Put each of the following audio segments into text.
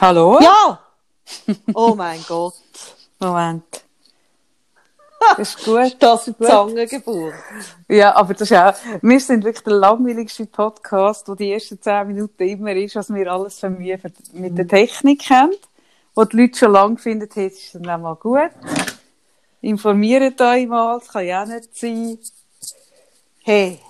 Hallo? Ja! Oh mein Gott. Moment. Das ist gut. Das ist Zangengeburt. Ja, aber das ist auch, wir sind wirklich der langweiligste Podcast, wo die ersten zehn Minuten immer ist, was wir alles für Mühe für- mit der Technik haben. Wo die Leute schon lange finden, hey, das ist dann auch mal gut. Informiert euch mal, das kann ja auch nicht sein. Hey.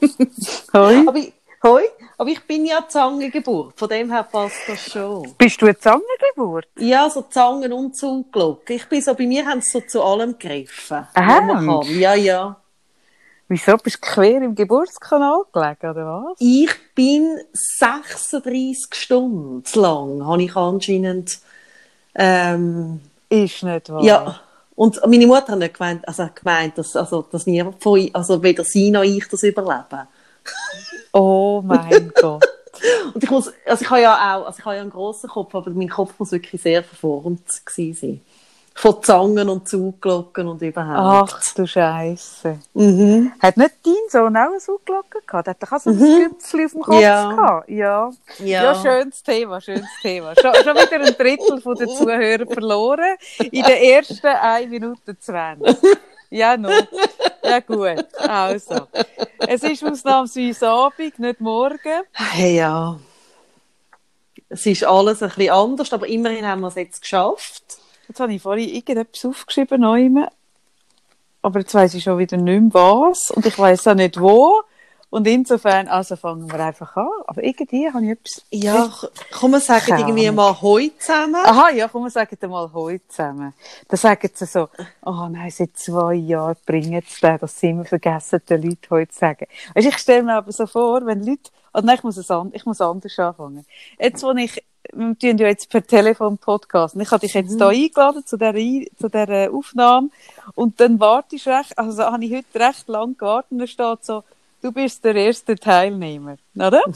Hoi. Aber ich, hoi, aber ich bin ja Zangengeburt. Von dem her passt das schon. Bist du eine Zangengeburt? Ja, so Zangen und Zungenglocke. Ich bin so, bei mir haben sie so zu allem gegriffen. Aha. Ja, ja. Wieso? Bist du quer im Geburtskanal gelegen, oder was? Ich bin 36 Stunden lang, habe ich anscheinend, ähm, Ist nicht wahr. Ja, und meine Mutter hat nicht gemeint, also gemeint dass, also, dass niemand von also weder sie noch ich das überleben. Oh mein Gott. Und ich muss, also ich habe ja auch, also ich habe ja einen grossen Kopf, aber mein Kopf muss wirklich sehr verformt gewesen sein. Von Zangen und Zuglocken und überhaupt. Ach du Scheiße. Mhm. Hat nicht dein Sohn auch eine Sauglocke gehabt? Hat er auch so ein Güpfchen auf dem Kopf Ja. gehabt? Ja. Ja. ja. schönes Thema, schönes Thema. Schon, schon wieder ein Drittel von den Zuhörern verloren in den ersten 1 Minute 20. Ja, no. Ja, gut. Also. Es ist ausnahmsweise Abend, nicht morgen. Hey, ja. Es ist alles ein bisschen anders, aber immerhin haben wir es jetzt geschafft. Jetzt habe ich vorhin irgendetwas aufgeschrieben, neuem. aber jetzt weiss ich schon wieder nicht mehr was und ich weiss auch nicht wo. Und insofern, also fangen wir einfach an. Aber irgendwie habe ich etwas... Ja, kann man sagen, irgendwie mal heu zusammen. Aha, ja, komm, wir sagen mal heute zusammen. Dann sagen sie so, oh nein, seit zwei Jahren bringen sie den, dass sie immer vergessen, den Leuten heute zu sagen. Weißt, ich stelle mir aber so vor, wenn Leute, oh nein, ich muss, es an, ich muss anders anfangen. Jetzt, wo ich, wir tun ja jetzt per Telefon Podcast, und ich habe dich jetzt da eingeladen zu dieser, zu dieser Aufnahme, und dann warte ich recht, also habe ich heute recht lang gewartet, und da steht so, du bist der erste Teilnehmer, oder?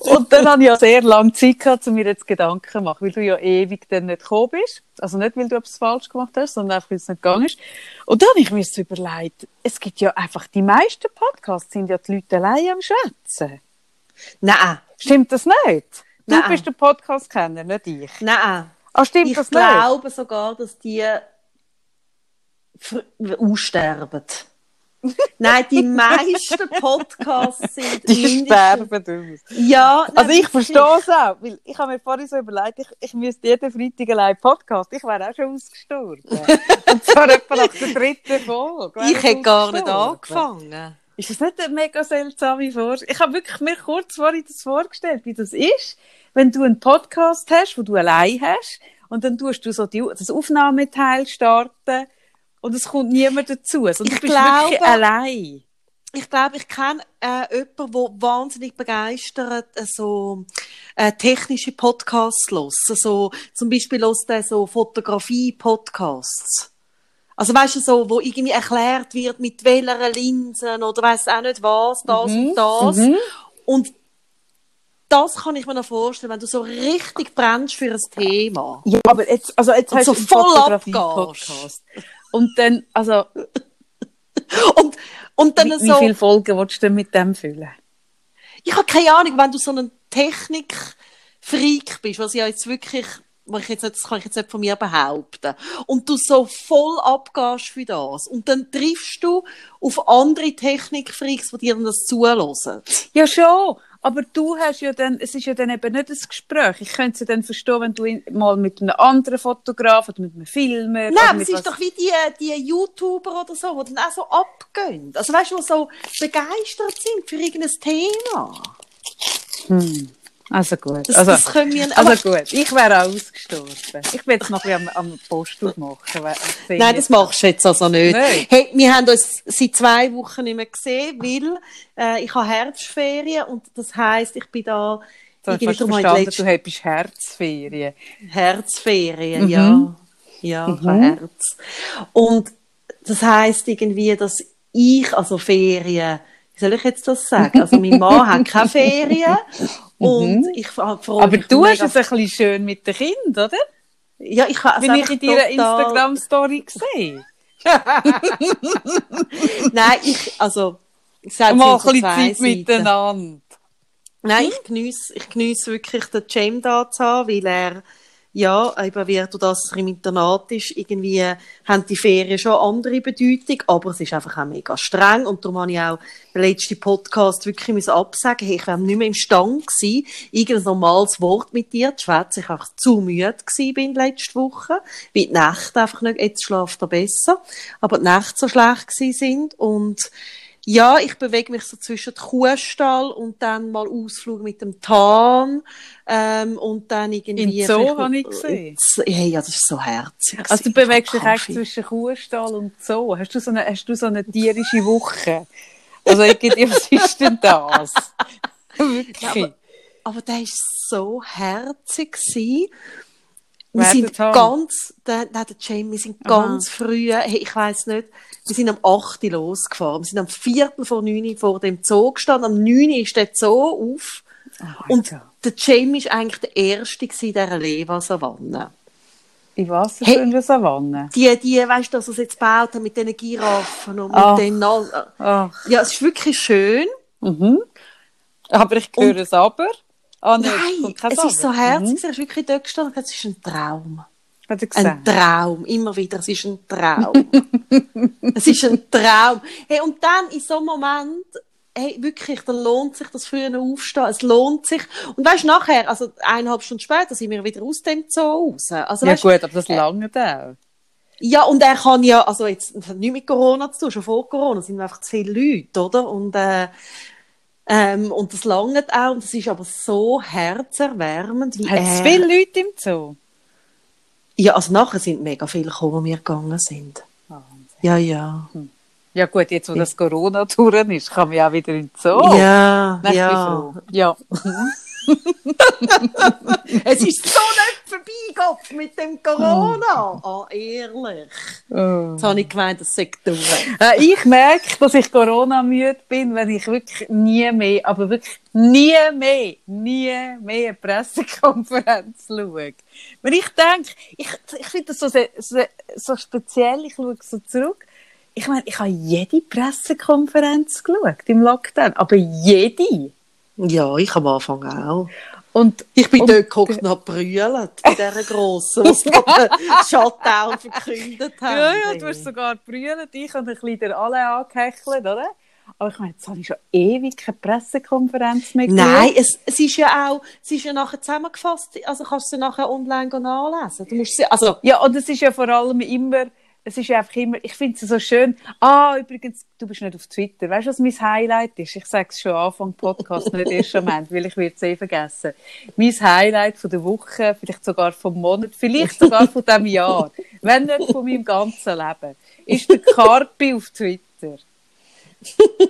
Und dann habe ich ja sehr lange Zeit gehabt, um mir jetzt Gedanken zu machen, weil du ja ewig dann nicht gekommen bist. Also nicht, weil du etwas falsch gemacht hast, sondern einfach, weil es nicht gegangen ist. Und dann habe ich mir so überlegt, es gibt ja einfach, die meisten Podcasts sind ja die Leute allein am Schwätzen. Nein, Stimmt das nicht? Du Nein. bist der Podcast-Kenner, nicht ich. nein. Ah, stimmt Ich das nicht? glaube sogar, dass die aussterben. Nein, die meisten Podcasts sind Die mindestens- sterben aus. Ja, nein, Also ich verstehe es auch, weil ich habe mir vorhin so überlegt, ich, ich müsste jeden Freitag allein Podcast, ich wäre auch schon ausgestorben. Und zwar etwa nach der dritten Folge. wäre Ich hätte gar nicht angefangen. Ist das nicht eine mega seltsame Vorstellung? Ich habe wirklich mir kurz vorhin das vorgestellt, wie das ist, wenn du einen Podcast hast, wo du allein hast, und dann tust du so die, das Aufnahmeteil starten, und es kommt niemand dazu, sondern Ich du bist glaube- wirklich allein. Ich glaube, ich kenne äh, jemanden, der wahnsinnig begeistert äh, so äh, technische Podcasts los. So, zum Beispiel los der so Fotografie-Podcasts. Also weißt du, so, wo irgendwie erklärt wird, mit welcher Linsen oder weiß auch nicht was, das und das. Und das kann ich mir noch vorstellen, wenn du so richtig brennst für ein Thema. Ja, aber jetzt, also jetzt Und hast so voll Fotografie-Podcast. Und dann, also, Und, und dann wie, so, wie viele Folgen willst du denn mit dem füllen? ich habe keine Ahnung, wenn du so ein Technik-Freak bist, was ich ja jetzt wirklich, was ich jetzt nicht, das kann ich jetzt nicht von mir behaupten, und du so voll abgehst für das, und dann triffst du auf andere Technik-Freaks, die dir dann das zulassen. Ja, schon. Aber du hast ja dann, es ist ja dann eben nicht ein Gespräch. Ich könnte es ja dann verstehen, wenn du mal mit einem anderen Fotograf oder mit einem Filmer. Nein, aber es ist doch wie die, die YouTuber oder so, die dann auch so abgehen. Also weißt du, die so begeistert sind für irgendein Thema. Also gut. Das, also, das können wir, aber, also gut. Ich wäre auch ausgestorben. Ich will jetzt noch ein bisschen am, am Post machen. Nein, das machst du jetzt also nicht. Nein. Hey, wir haben uns seit zwei Wochen nicht mehr gesehen, weil äh, ich habe Herbstferien und das heisst, ich bin da ich habe verstanden, letzte- du hättest Herzferien. Herzferien, Mhm. ja. Ja, habe Herz. Und das heisst irgendwie, dass ich, also Ferien, wie soll ich jetzt das sagen? Also mein Mann hat keine Ferien und ich freue Mhm. Aber du hast es ein bisschen schön mit den Kindern, oder? ja, ich habe es Bin ich in deiner Instagram-Story gesehen. Nein, ich, also, Mal ein bisschen Zeit Seiten. miteinander. Nein, ich geniesse, ich wirklich den Jam da zu haben, weil er, ja, eben wird, dass er im Internat ist, irgendwie haben die Ferien schon andere Bedeutung, aber es ist einfach auch mega streng und darum habe ich auch den letzten Podcast wirklich müssen absagen, hey, ich wäre nicht mehr im Stand gewesen, irgendein normales Wort mit dir zu schwätzen, ich einfach zu müde gewesen bin letzte Woche, weil die Nächte einfach nicht, jetzt schlaft er besser, aber die Nächte so schlecht gewesen sind und ja, ich bewege mich so zwischen Kuhstall und dann mal Ausflug mit dem Tarn ähm, und dann irgendwie... Im Zoo habe ich gesehen. Hey, ja, das ist so herzig. Also du bewegst dich echt zwischen Kuhstall und Zoo. Hast du so eine, hast du so eine tierische Woche? Also irgendwie, was ist denn das? Wirklich. Ja, aber, aber der war so herzig. Gewesen. Wir sind ganz, der, der, der Jamie, wir sind ganz Aha. früh, hey, ich weiss nicht, wir sind am 8. losgefahren. Wir sind am 4. vor 9 vor dem Zoo gestanden. Am 9. ist der Zoo auf. Oh und God. der Jamie war eigentlich der Erste in dieser Leva-Savanne. In was hey, für eine Savanne? Die, die, weißt du, dass er es jetzt gebaut hat mit diesen Giraffen und Ach. mit den, Ach. ja, es ist wirklich schön. Mhm. Aber ich höre und, es aber. Oh, nein, es ist so herzig, mhm. ist wirklich dort gestanden es ist ein Traum. Ein Traum, immer wieder, es ist ein Traum. es ist ein Traum. Hey, und dann in so einem Moment, hey, wirklich, dann lohnt sich das früher aufstehen, es lohnt sich. Und weißt nachher, also eineinhalb Stunden später sind wir wieder aus dem Zoo raus. Also, ja weißt, gut, aber das äh, lange auch. Ja, und er kann ja, also jetzt, nichts mit Corona zu tun, schon vor Corona sind wir einfach zu viele Leute, oder? Und, äh, ähm, und das langt auch, und das ist aber so herzerwärmend. Hat es viele Leute im Zoo? Ja, also nachher sind mega viele gekommen, wo wir gegangen sind. Wahnsinn. Ja, ja. Hm. Ja gut, jetzt wo das Corona durch ist, kann man ja wieder in den Zoo. Ja, Nein, ja. Ja. Es ist so nicht vorbeigegangen mit dem Corona. Oh, oh ehrlich. Oh. Jetzt habe ich gemeint, das sei durch. Äh, ich merke, dass ich Corona-müde bin, wenn ich wirklich nie mehr, aber wirklich nie mehr, nie mehr eine Pressekonferenz schaue. Wenn ich denke, ich, ich finde das so, so, so speziell, ich schaue so zurück, ich meine, ich habe jede Pressekonferenz geschaut im Lockdown, aber jede. Ja, ich am Anfang auch. Und ich bin und, dort geguckt und habe brüllt bei dieser grossen, die den Shutdown verkündet haben. Ja, ja, du hast sogar brüllt. Ich habe ein bisschen alle angehechelt, oder? Aber ich meine, jetzt habe ich schon ewig keine Pressekonferenz mehr gesehen. Nein, es, es ist ja auch, es ist ja nachher zusammengefasst, also kannst du sie nachher online nachlesen. Du musst sie, also. Ja, und es ist ja vor allem immer, es ist einfach immer, ich finde es so schön. Ah, übrigens, du bist nicht auf Twitter. Weißt du, was mein Highlight ist? Ich sage es schon Anfang Podcast, nicht erst am Ende, weil ich es eh vergessen. Mein Highlight von der Woche, vielleicht sogar vom Monat, vielleicht sogar von diesem Jahr, wenn nicht von meinem ganzen Leben, ist der Carpi auf Twitter.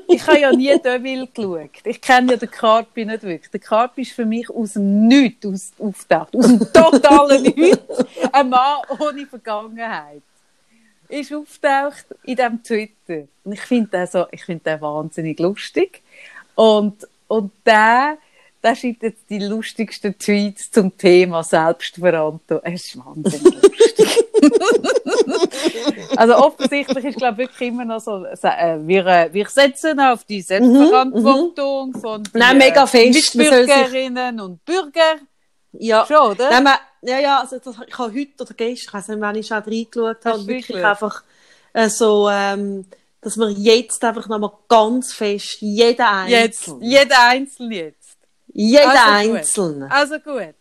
ich habe ja nie Deville geschaut. Ich kenne ja den Carpi nicht wirklich. Der Carpi ist für mich aus dem Nichts auftaucht. Aus dem totalen Nichts. Ein Mann ohne Vergangenheit ist auftaucht in diesem Twitter. Und ich finde den, so, ich find den wahnsinnig lustig. Und, und der, der schreibt jetzt die lustigsten Tweets zum Thema Selbstverantwortung. Es ist wahnsinnig lustig. also offensichtlich ist, glaube ich, wirklich immer noch so, äh, wir, äh, wir setzen auf die Selbstverantwortung mhm, von den Nein, mega fest. Bürgerinnen und Bürger. Ja. Schon, oder? Nein, ja, ja, also das, ich habe heute oder gestern, ich weiß nicht, wann ich schon reingeschaut habe, wirklich geschaut? einfach äh, so, ähm, dass wir jetzt einfach nochmal ganz fest, jeder Einzelne. Jetzt, jeder Einzelne jetzt. Jeder also Einzelne. Gut. Also gut.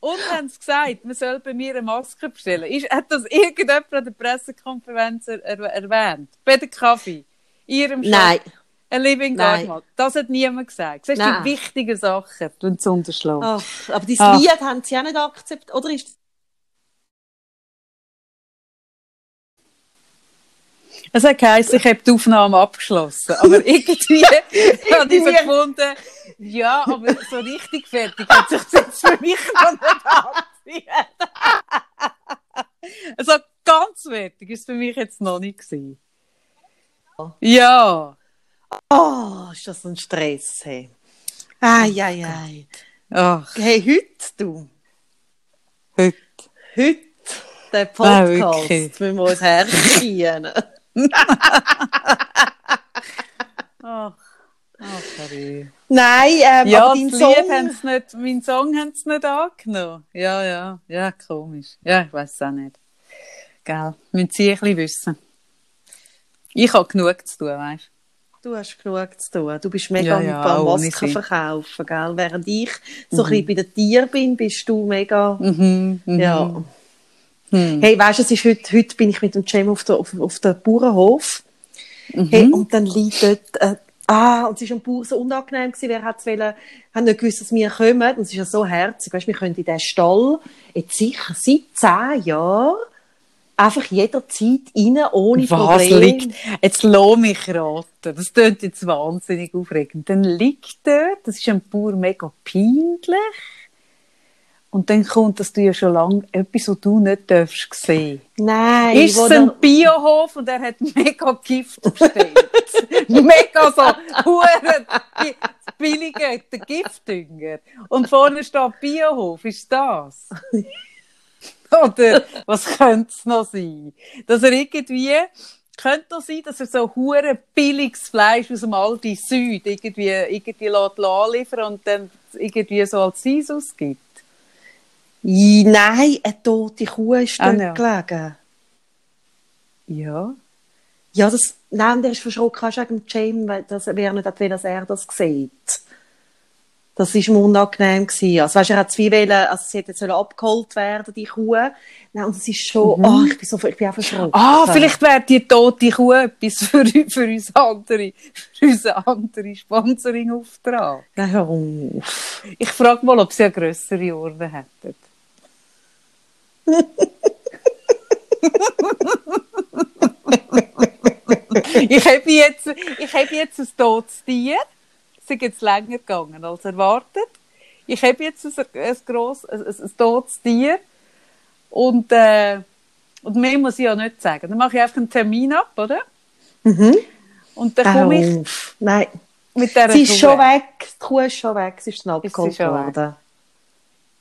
Und haben sie gesagt, man soll bei mir eine Maske bestellen. Ist, hat das irgendjemand an der Pressekonferenz er, er, erwähnt? Bei der Kaffee? Ihrem Shop? Nein. Ein Living God Das hat niemand gesagt. Das sind die wichtigen Sachen, die zu unterschlagen. Ach, aber dieses Ach. Lied haben sie ja nicht akzeptiert. Oder ist Es hat geheißen, ich habe die Aufnahme abgeschlossen. Aber irgendwie habe ich so gefunden, ja, aber so richtig fertig hat sich das für mich noch nicht angezogen. also ganz fertig ist es für mich jetzt noch nicht gewesen. Ja. Oh, ist das ein Stress, hey. Ai, ai, ai. Ach. Hey, heute, du. Heute. Heute, der Podcast, okay. müssen wir uns herziehen. ach. Nein, ähm, Ja, aber dein Song... haben sie nicht, meinen Song haben sie nicht angenommen. Ja, ja, ja, komisch. Ja, ich weiß es auch nicht. Gell, müssen sie ein bisschen wissen. Ich habe genug zu tun, weißt Du hast genug zu tun. Du bist mega Ja, mit ja, ohne Masken sie. verkaufen, gell? Während ich so ein bisschen bei den Tieren bin, bist du mega... du? Mhm, mhm. Ja. Hm. Hey, weißt du, es ist heute, heute bin ich mit dem Cem auf der, auf, auf der Bauernhof. Mhm. Hey, und dann liegt dort, äh, ah, und es ist am Bauer so unangenehm gewesen, wer hat's wollen, haben nicht gewusst, dass wir kommen. Und es ist ja so herzig, weißt du, wir können in diesen Stall jetzt sicher seit zehn Jahren einfach jederzeit rein, ohne Was Probleme. liegt? Jetzt lass mich raten. Das klingt jetzt wahnsinnig aufregend. Dann liegt dort, das ist einem Bauer mega peinlich. Und dann kommt, dass du ja schon lange etwas, was du nicht darfst sehen. Nein, Ist es ein Biohof und er hat mega Gift bestellt. mega so, hure bi- billige der Giftdünger. Und vorne steht Biohof, ist das? Oder was könnte es noch sein? Dass er irgendwie, könnte noch sein, dass er so hure billiges Fleisch aus dem Aldi Süd irgendwie, irgendwie lässt anliefern und dann irgendwie so als Eis ausgibt. Nein, eine tote Kuh ist Ah, dort ja. gelegen. Ja. Ja, das, nein, der ist verschrocken, hast du wegen weil das wäre nicht, dass er das sieht. Das war ihm unangenehm. Gewesen. Also, weißt, du, er hat zwei wollen, also sie hätte jetzt abgeholt werden, die Kuh. Nein, und es ist schon, oh, ich bin so, ich bin auch verschrocken. Ah, vielleicht wäre die tote Kuh etwas für, für uns andere, für unseren anderen Sponsoring-Auftrag. Hör auf. Ich frage mal, ob sie eine grössere Urne hätten. ich habe jetzt, ich habe jetzt ein totes Tier. Ist jetzt länger gegangen als erwartet. Ich habe jetzt ein, ein, gross, ein, ein, totes Tier. Und, äh, und mehr muss ich ja nicht sagen. Dann mache ich einfach einen Termin ab, oder? Mhm. Und dann komme ich auf. Nein. mit dieser Sie ist Kuh. schon weg. Die Kuh ist schon weg. Sie ist dann abgeholt schon weg? worden.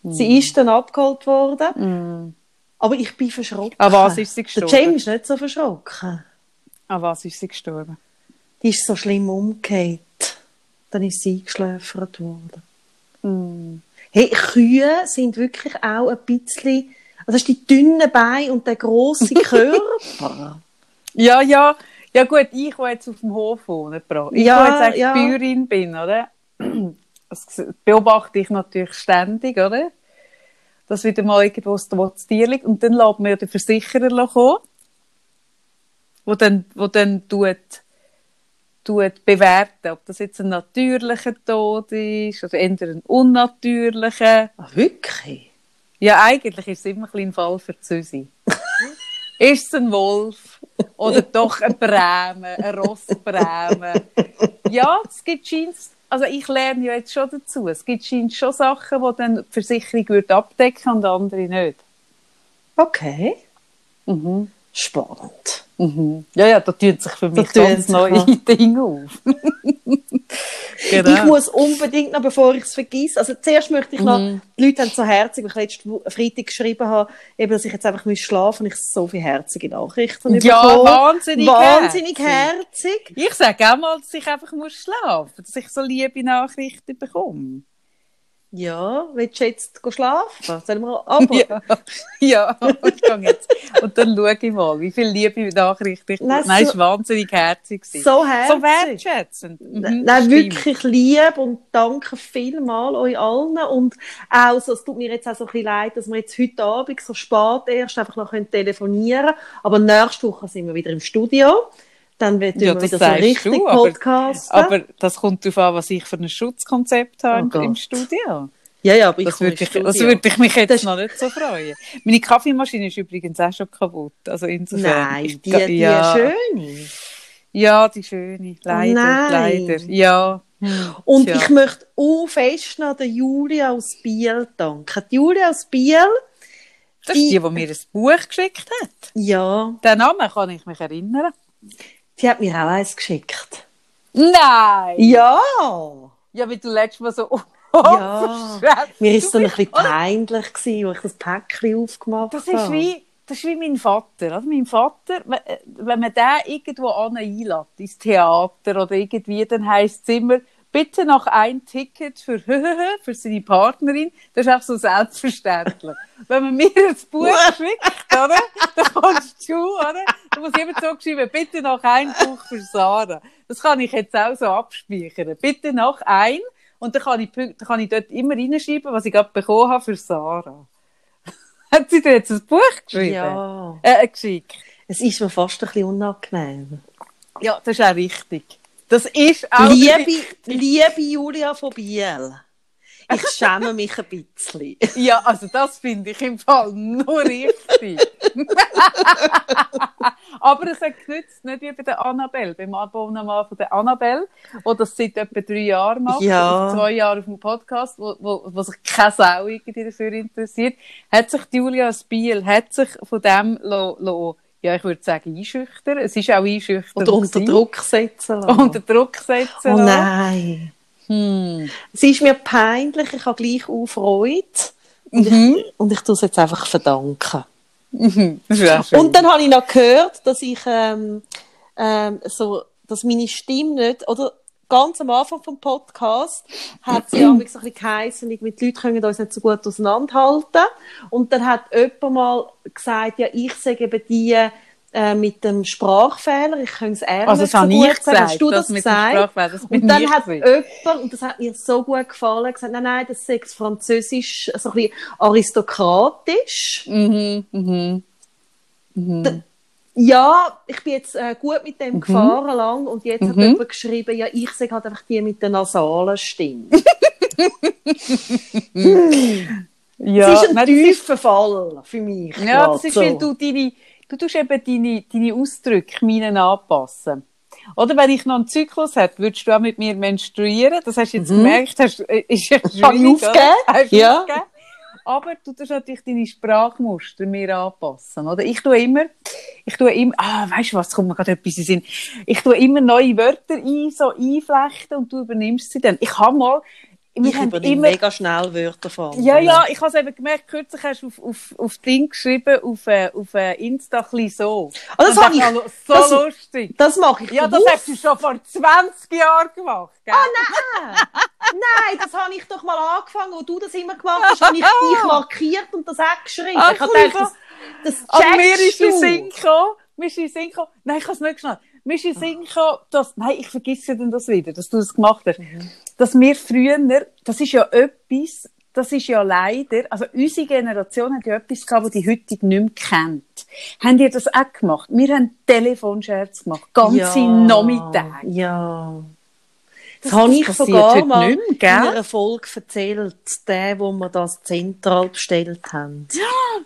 Sie ist dann abgeholt worden. Mm. Aber ich bin verschrocken. An was ist sie Der gestorben? James ist nicht so verschrocken. An was ist sie gestorben? Die ist so schlimm umgekehrt. Dann ist sie eingeschläfert worden. Mm. Hey, Kühe sind wirklich auch ein bisschen, also hast die dünnen Beine und der grosse Körper. Ja, ja. Ja gut, ich, die jetzt auf dem Hof wohne. Ich, Ja, jetzt eigentlich ja. Bäuerin bin, oder? Das beobachte ich natürlich ständig, oder? Dass wieder mal irgendwo das das Tier liegt. Und dann lässt mir der Versicherer kommen, wo dann, wo dann tut, tut bewerten, ob das jetzt ein natürlicher Tod ist oder eher ein unnatürlicher. Ah, wirklich? Ja, eigentlich ist es immer ein bisschen ein Fall für Susi. ist es ein Wolf oder doch ein Breme, ein Rossbreme? Ja, es gibt scheint, also ich lerne ja jetzt schon dazu, es gibt scheint schon Sachen, die dann die Versicherung würde abdecken und andere nicht. Okay. Mhm. Spannend. Mhm. Ja, ja, da tun sich für mich tun ganz neue. Dinge auf. genau. Ich muss unbedingt noch, bevor ich es vergesse, also zuerst möchte ich noch, Mhm. die Leute haben so herzig, weil ich letzten Freitag geschrieben habe, eben, dass ich jetzt einfach muss schlafen und ich so viele herzige Nachrichten Ja, bekommen. wahnsinnig Wahnsinnig herzig. herzig. Ich sage auch mal, dass ich einfach muss schlafen muss, dass ich so liebe Nachrichten bekomme. Ja, willst du jetzt schlafen? Sollen wir aber? Ja, ja ich gehe jetzt. Und dann schaue ich mal, wie viele liebe Nachrichten ich Nein, Nein, so- es war wahnsinnig herzig. So herzig. So wertschätzend. Mhm, Nein, wirklich lieb und danke vielmal euch allen und auch so, es tut mir jetzt auch so ein bisschen leid, dass wir jetzt heute Abend so spät erst einfach noch telefonieren können, aber nächste Woche sind wir wieder im Studio, dann wird Ja, wir wieder so richtig du, aber- Podcasten. Aber das kommt darauf an, was ich für ein Schutzkonzept habe Oh im- Studio. ja, ja, aber ich Das würde, ich, das würde ich mich jetzt Das- noch nicht so freuen. Meine Kaffeemaschine ist übrigens auch schon kaputt. Also insofern. Nein, ich, die, die ja, schöne. Ja, die schöne. Leider, nein. leider. Ja. Hm, Und tja. ich möchte auch fest noch der Julia aus Biel danken. Die Julia aus Biel, Das ist die, die mir ein Buch geschickt hat. ja, Den Namen kann ich mich erinnern. Die hat mir auch eins geschickt. Nein! Ja! Ja, wie du letztes Mal so. Ja. Mir ist es dann ein bisschen peinlich gewesen, als ich das Päckchen aufgemacht Das ist habe. wie, das ist wie mein Vater. Also mein Vater, wenn- wenn man den irgendwo einlädt, ins Theater oder irgendwie, dann heisst es immer, bitte noch ein Ticket für für seine Partnerin. Das ist auch so selbstverständlich. Wenn man mir ein Buch schickt, oder? Dann kommst muss jemand so geschrieben, bitte noch ein Buch für Sarah. Das kann ich jetzt auch so abspeichern. Bitte noch ein. Und dann kann ich, dann kann ich dort immer reinschreiben, was ich gerade bekommen habe für Sarah. Hat sie dir jetzt ein Buch geschrieben? Ja. Äh, geschickt? Es ist mir fast ein bisschen unangenehm. Ja, das ist auch richtig. Das ist auch Liebe, richtig. liebe Julia von Biel, ich schäme mich ein bisschen. Ja, also das finde ich im Fall nur richtig. Aber es hat genützt, nicht wie bei der Annabelle, beim Abonnement von der Annabelle, wo das seit etwa drei Jahren macht, Ja. zwei Jahre auf dem Podcast, wo, wo, wo sich keine Sau irgendwie dafür interessiert, hat sich die Julia Spiel, hat sich von dem lo, lo, ja, ich würde sagen, einschüchtern. Es ist auch einschüchtern. Oder unter. Druck setzen lassen. Unter Druck setzen. oh lassen. nein. Hm. Es ist mir peinlich, ich habe gleich auch Freude. Und, Mhm. ich, und ich tue es jetzt einfach verdanken. Mhm. Und dann habe ich noch gehört, dass ich ähm, ähm, so, dass meine Stimme nicht, oder ganz am Anfang vom Podcast hat sie ja so ein bisschen geheissen, irgendwie, die Leute können uns nicht so gut auseinanderhalten. Und dann hat jemand mal gesagt, ja, ich sage eben die äh, mit dem Sprachfehler, ich kann es eher Also nicht das so habe gut ich sagen. Hast gesagt, du das das gesagt? Das Und dann hat gewesen. jemand, und das hat mir so gut gefallen, gesagt, nein, nein, das ist französisch, so ein bisschen aristokratisch. Mhm, mhm. Mhm. Ja, ich bin jetzt äh, gut mit Mhm. dem gefahren lang und jetzt hat jemand geschrieben, ja, ich sage halt einfach die mit der nasalen Stimme. Ja, das ist ein tiefer Fall für mich. Ja, das ist, weil du deine, du tust eben deine, deine Ausdrücke meinen anpassen. Oder wenn ich noch einen Zyklus hätte, würdest du auch mit mir menstruieren? Das hast du jetzt gemerkt, hast, äh, ist ja schwierig? Hast Ja. aufgegeben? Aber du tust natürlich deine Sprachmuster mir anpassen, oder? Ich tue immer, ich tue immer, ah, weißt du was, kommt mir gerade etwas in Sinn. Ich tue immer neue Wörter ein, so einflechten und du übernimmst sie dann. Ich habe mal, wir Ich übernehme immer, mega schnell Wörter von ja, ja, ich habe es eben gemerkt, kürzlich hast du auf, auf, auf Ding geschrieben, auf, äh, auf äh, Insta ein so. Ah, das habe ich- so das- lustig. Das mache ich Ja, das bewusst. hast du schon vor 20 Jahren gemacht, gell? Nein, das habe ich doch mal angefangen, wo du das immer gemacht hast, habe ich dich markiert und das auch geschrieben. Ach, ich habe gedacht, das, das Aber mir ist checkst du. Gekommen, mir ist in Sinn gekommen, nein, ich habe es nicht geschnallt. Mir ist in Sinn gekommen, dass, nein, ich vergesse denn das wieder, dass du das gemacht hast, dass wir früher, das ist ja etwas, das ist ja leider, also unsere Generation hat ja etwas gehabt, was die heutige nicht mehr kennt. Habt ihr das auch gemacht? Wir haben Telefonscherz gemacht, ganze Nachmittage. Ja. Das, Das- habe das ich sogar mal nicht mehr, in einer Folge erzählt, der, wo wir das zentral bestellt haben.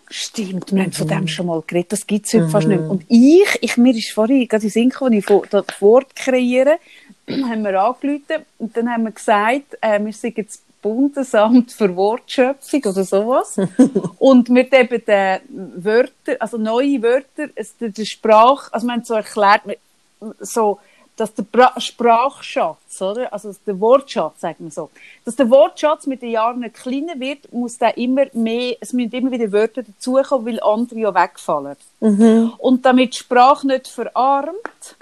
Stimmt, wir haben von dem schon mal geredet. Das gibt es heute fast nicht mehr. Und ich, ich, mir ist vorhin gerade in Sinn gekommen, ich das Wort kreieren, haben wir angerufen und dann haben wir gesagt, äh, wir sind jetzt Bundesamt für Wortschöpfung oder sowas. und wir haben eben die Wörter, also neue Wörter, es, der, der Sprach, also wir haben so erklärt, so, dass der Bra Sprachschatz, oder? Also der Wortschatz, sagen wir so. Dass der Wortschatz mit den Jahren nicht kleiner wird, muss der immer mehr, es müssen immer wieder Wörter dazukommen, weil andere ja wegfallen. Und damit die Sprache nicht verarmt,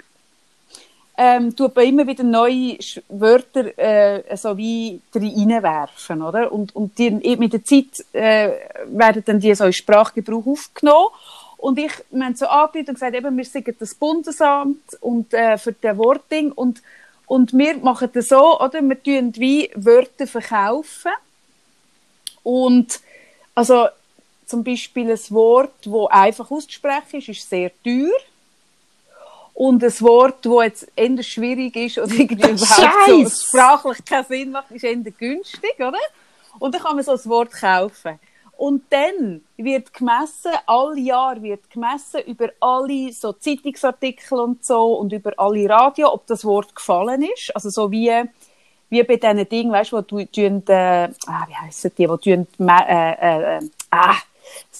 ähm, tut man immer wieder neue Wörter äh, so wie reinwerfen, oder? Und, und die, mit der Zeit äh, werden dann die so in Sprachgebrauch aufgenommen. Und ich, wir haben so angerufen und gesagt, eben, wir sind das Bundesamt und, äh, für den Worting und, und wir machen das so, oder? Wir tun wie Wörter verkaufen. Und, also, zum Beispiel ein Wort, das einfach auszusprechen ist, ist sehr teuer. Und ein Wort, das jetzt eher schwierig ist oder irgendwie überhaupt so sprachlich keinen Sinn macht, ist eher günstig, oder? Und dann kann man so ein Wort kaufen. Und dann wird gemessen, all Jahr wird gemessen über alle so Zeitungsartikel und so und über alle Radio, ob das Wort gefallen ist. Also so wie, wie bei diesen Dingen, weißt du, wo du, tun, äh, ah, wie heissen die, wo tun, äh, äh, äh, ah,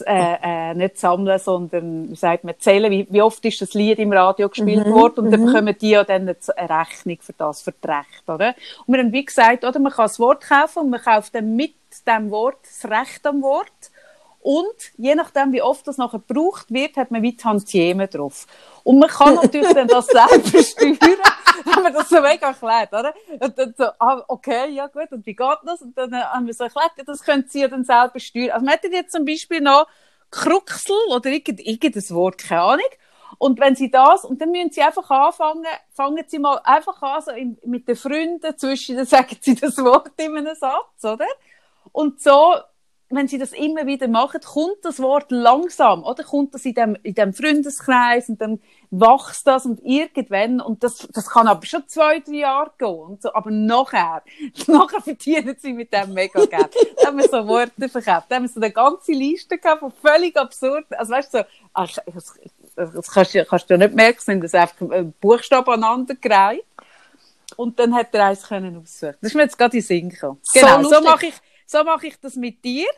äh, äh, nicht sammeln, sondern, wie sagt man, zählen, wie, wie oft ist das Lied im Radio gespielt worden? Und dann bekommen die ja dann eine eine Rechnung für das, für das Recht, oder? Und wir haben wie gesagt, oder, man kann das Wort kaufen und man kauft dann mit dem Wort das Recht am Wort Und je nachdem, wie oft das nachher gebraucht wird, hat man wie Tantiemen drauf. Und man kann natürlich dann das selber steuern, wenn man das so mega erklärt, oder? Und dann so, ah, okay, ja gut, und wie geht das? Und dann haben wir so erklärt, das können Sie ja dann selber steuern. Also man hätte jetzt zum Beispiel noch Kruxel oder irgend, irgendein Wort, keine Ahnung. Und wenn Sie das, und dann müssen Sie einfach anfangen, fangen Sie mal einfach an, so in, mit den Freunden zwischen, dann sagen Sie das Wort in einem Satz, oder? Und so wenn sie das immer wieder machen, kommt das Wort langsam, oder? Kommt das in dem, in dem Freundeskreis und dann wächst das und irgendwann, und das, das kann aber schon zwei, drei Jahre gehen und so, aber nachher, nachher verdienen sie mit dem mega Geld. da haben wir so Worte verkauft, da haben wir so eine ganze Liste gehabt von völlig absurd, also weißt du, so, ach, das, das kannst, du, kannst du ja nicht merken, sind das einfach Buchstaben aneinandergereiht. Und dann hat er eins können aussuchen. Das ist mir jetzt gerade in den Sinn gekommen. Genau, so, so mache ich, so mache ich das mit dir.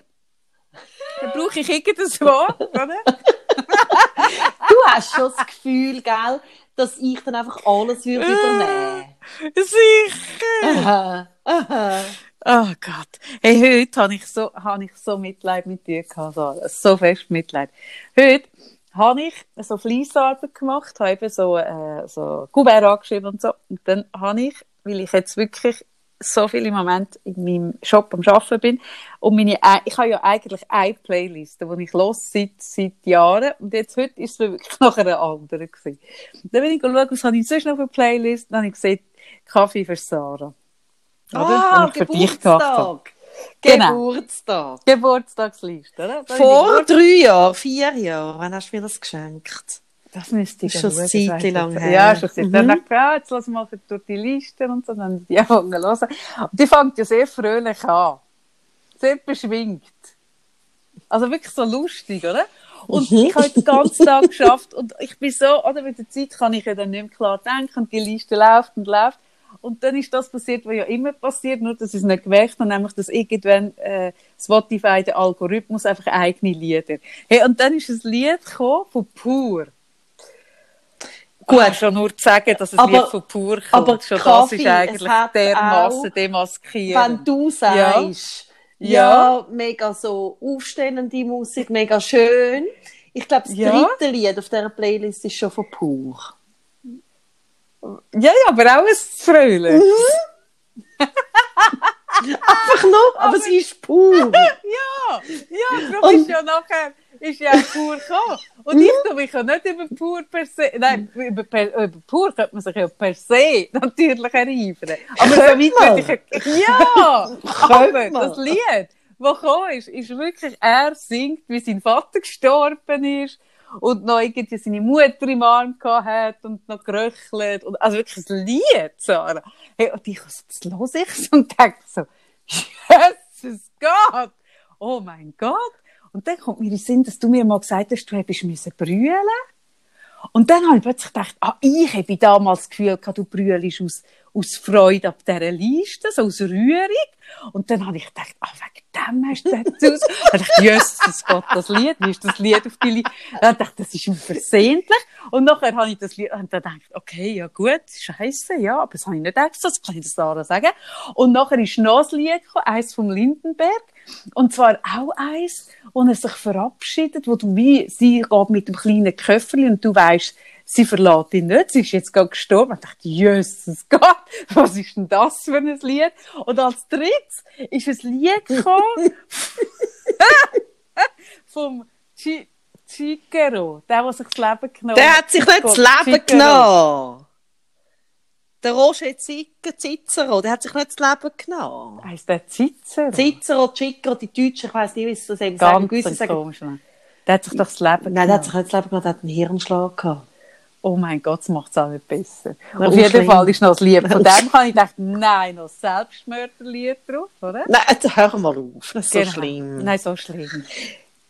Dann brauche ich irgendein Wort, oder? du hast schon das Gefühl, gell, dass ich dann einfach alles würde übernehmen. Sicher! Aha, aha. Oh Gott. Hey, heute habe ich so, habe ich so Mitleid mit dir gehabt, Sarah. So fest Mitleid. Heute habe ich so Fleissarbeit gemacht, habe eben so, äh, so Kuvert angeschrieben und so. Und dann habe ich, weil ich jetzt wirklich so viele Momente in meinem Shop am Arbeiten bin. Und meine, ich habe ja eigentlich eine Playlist, die ich los seit, seit Jahren. Und jetzt heute ist es wirklich noch eine andere gewesen. Dann bin ich geschaut, was habe ich sonst noch für eine Playlist? Dann habe ich gesehen, Kaffee für Sarah. Ah, oh, Geburtstag. Genau. Geburtstag. Geburtstagsliste, oder? Vor drei Jahren, vier Jahren, wann hast du mir das geschenkt? Das müsste ich schon Zeit lang her. Ja, schon seit. Mhm. Dann dachte ich, ja, jetzt lass mal durch die Liste und so, dann die anfangen hören. Und die fängt ja sehr fröhlich an. Sehr beschwingt. Also wirklich so lustig, oder? Und mhm. ich habe den ganzen Tag geschafft und ich bin so, oder mit der Zeit kann ich ja dann nicht mehr klar denken und die Liste läuft und läuft. Und dann ist das passiert, was ja immer passiert, nur dass es nicht gewählt hat, nämlich, dass irgendwann äh, Spotify, der Algorithmus, einfach eigene Lieder. Hey, und dann ist ein Lied gekommen von Pur. Gut. schon nur zu sagen, dass es aber, nicht von pur kommt. Aber schon Kaffee, das ist eigentlich dermassen demaskiert. Wenn du sagst, ja. ja. mega so aufstellende Musik, mega schön. Ich glaube, das ja. dritte Lied auf dieser Playlist ist schon von pur. Ja, ja, aber auch ein fröhliches. Mhm. Einfach nur, aber, aber, es ist pur. ja, ja, darum ist ja nachher ist ja pur gekommen. Und ich tue mich ja nicht über pur per se, nein, über, per, über pur könnte man sich ja per se natürlich erreifern. Aber so weit würde ich, ja, aber das Lied, das gekommen ist, ist wirklich, er singt, wie sein Vater gestorben ist und noch irgendwie seine Mutter im Arm hat und noch geröchelt. Und, also wirklich ein Lied, Sarah. Hey, und ich, jetzt höre ich und denke so, Jesus Gott! Oh mein Gott! Und dann kommt mir in den Sinn, dass du mir mal gesagt hast, du hättest brüllen. Und dann habe ich plötzlich gedacht, ah, ich habe damals das Gefühl gehabt, du brüllst aus, aus Freude ab dieser Liste, so aus Rührung. Und dann habe ich gedacht, ah, wegen dem hast du das aus. dann dachte ich, Jesus Gott, das Lied, wie ist das Lied auf die Liste? Dann dachte ich, das ist unversehentlich. Und nachher habe ich das Lied, und dann gedacht, okay, ja gut, scheiße, ja, aber das habe ich nicht extra, das kann ich das Sarah sagen. Und nachher ist noch ein Lied gekommen, eins vom Lindenberg. Und zwar auch eins, wo er sich verabschiedet, wo du wie, sie geht mit dem kleinen Köfferli und du weißt, sie verlässt ihn nicht, sie ist jetzt gerade gestorben. Ich dachte, Jesus Gott, was ist denn das für ein Lied? Und als drittes ist ein Lied gekommen vom Chikero, der, der sich das Leben genommen hat. Der hat sich nicht das Leben genommen. Der Roger Cicero, der hat sich nicht das Leben genommen. Heißt der Cicero? Cicero, Cicero, die Deutschen, ich weiss nicht, wie sie das eben sagen. Sagen. komisch. Der hat sich doch das Leben genommen. Nein, der hat sich nicht das Leben genommen, der hat einen Hirnschlag gehabt. Oh mein Gott, das macht es auch nicht besser. Na, Auf jeden schlimm. Fall ist noch das Lied. Von dem habe ich gedacht, nein, noch Selbstmörderlied drauf, oder? Nein, hör mal auf. Das ist genau. so schlimm. Nein, so schlimm.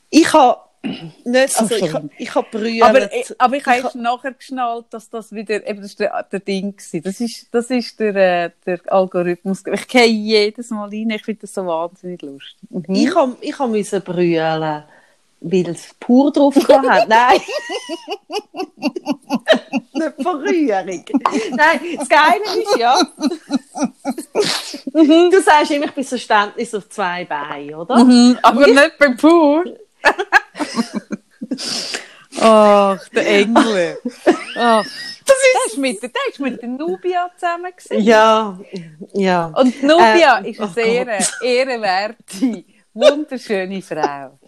Ich habe nicht, also ich, ich habe brüllt. Aber, aber ich habe erst nachher geschnallt, dass das wieder, eben, das der, der Ding gewesen. Das ist, das ist der, äh, der Algorithmus. Ich gehe jedes Mal rein, ich finde das so wahnsinnig lustig. Mhm. Ich habe, ich habe müssen brüllen, weil es pur drauf hat. Nein. Nicht Verrührung. Nein, das Geile ist ja, du sagst immer, ich bin Verständnis auf zwei Beinen, oder? Mhm, aber nicht bei pur. Ach, der Engel. Ach. Das ist, der ist mit, der ist mit der Nubia zusammen gewesen. Ja, ja. Und Nubia Äh, ist eine oh sehr Gott. ehrenwerte, wunderschöne Frau.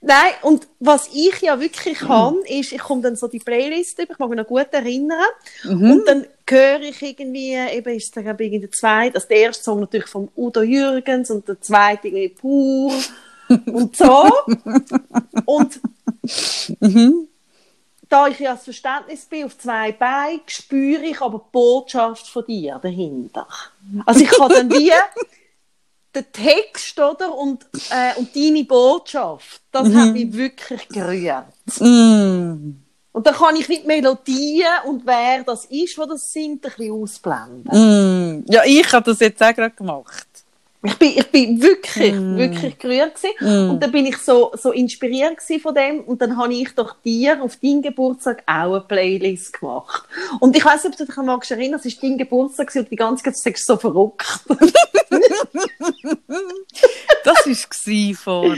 Nein, und was ich ja wirklich kann, ist, ich komme dann so die Playlist über, ich mag mich noch gut erinnern, und dann höre ich irgendwie, eben ist glaube ich der zweite, also der erste Song natürlich von Udo Jürgens und der zweite irgendwie pur und so. und da ich ja das Verständnis bin auf zwei Beinen, spüre ich aber die Botschaft von dir dahinter. Also ich kann dann wie den Text oder und, äh, und deine Botschaft, das hat mich wirklich gerührt. Mm. Und dann kann ich nicht Melodien und wer das ist, wo das singt, ein bisschen ausblenden. Mm. Ja, ich habe das jetzt auch gerade gemacht. Ich bin, ich bin wirklich, wirklich gerührt gewesen. Und dann bin ich so, so inspiriert gewesen von dem. Und dann habe ich doch dir auf deinen Geburtstag auch eine Playlist gemacht. Und ich weiss nicht, ob du dich noch magst erinnern, es war dein Geburtstag und die ganze Zeit sagst du so verrückt. Das war vor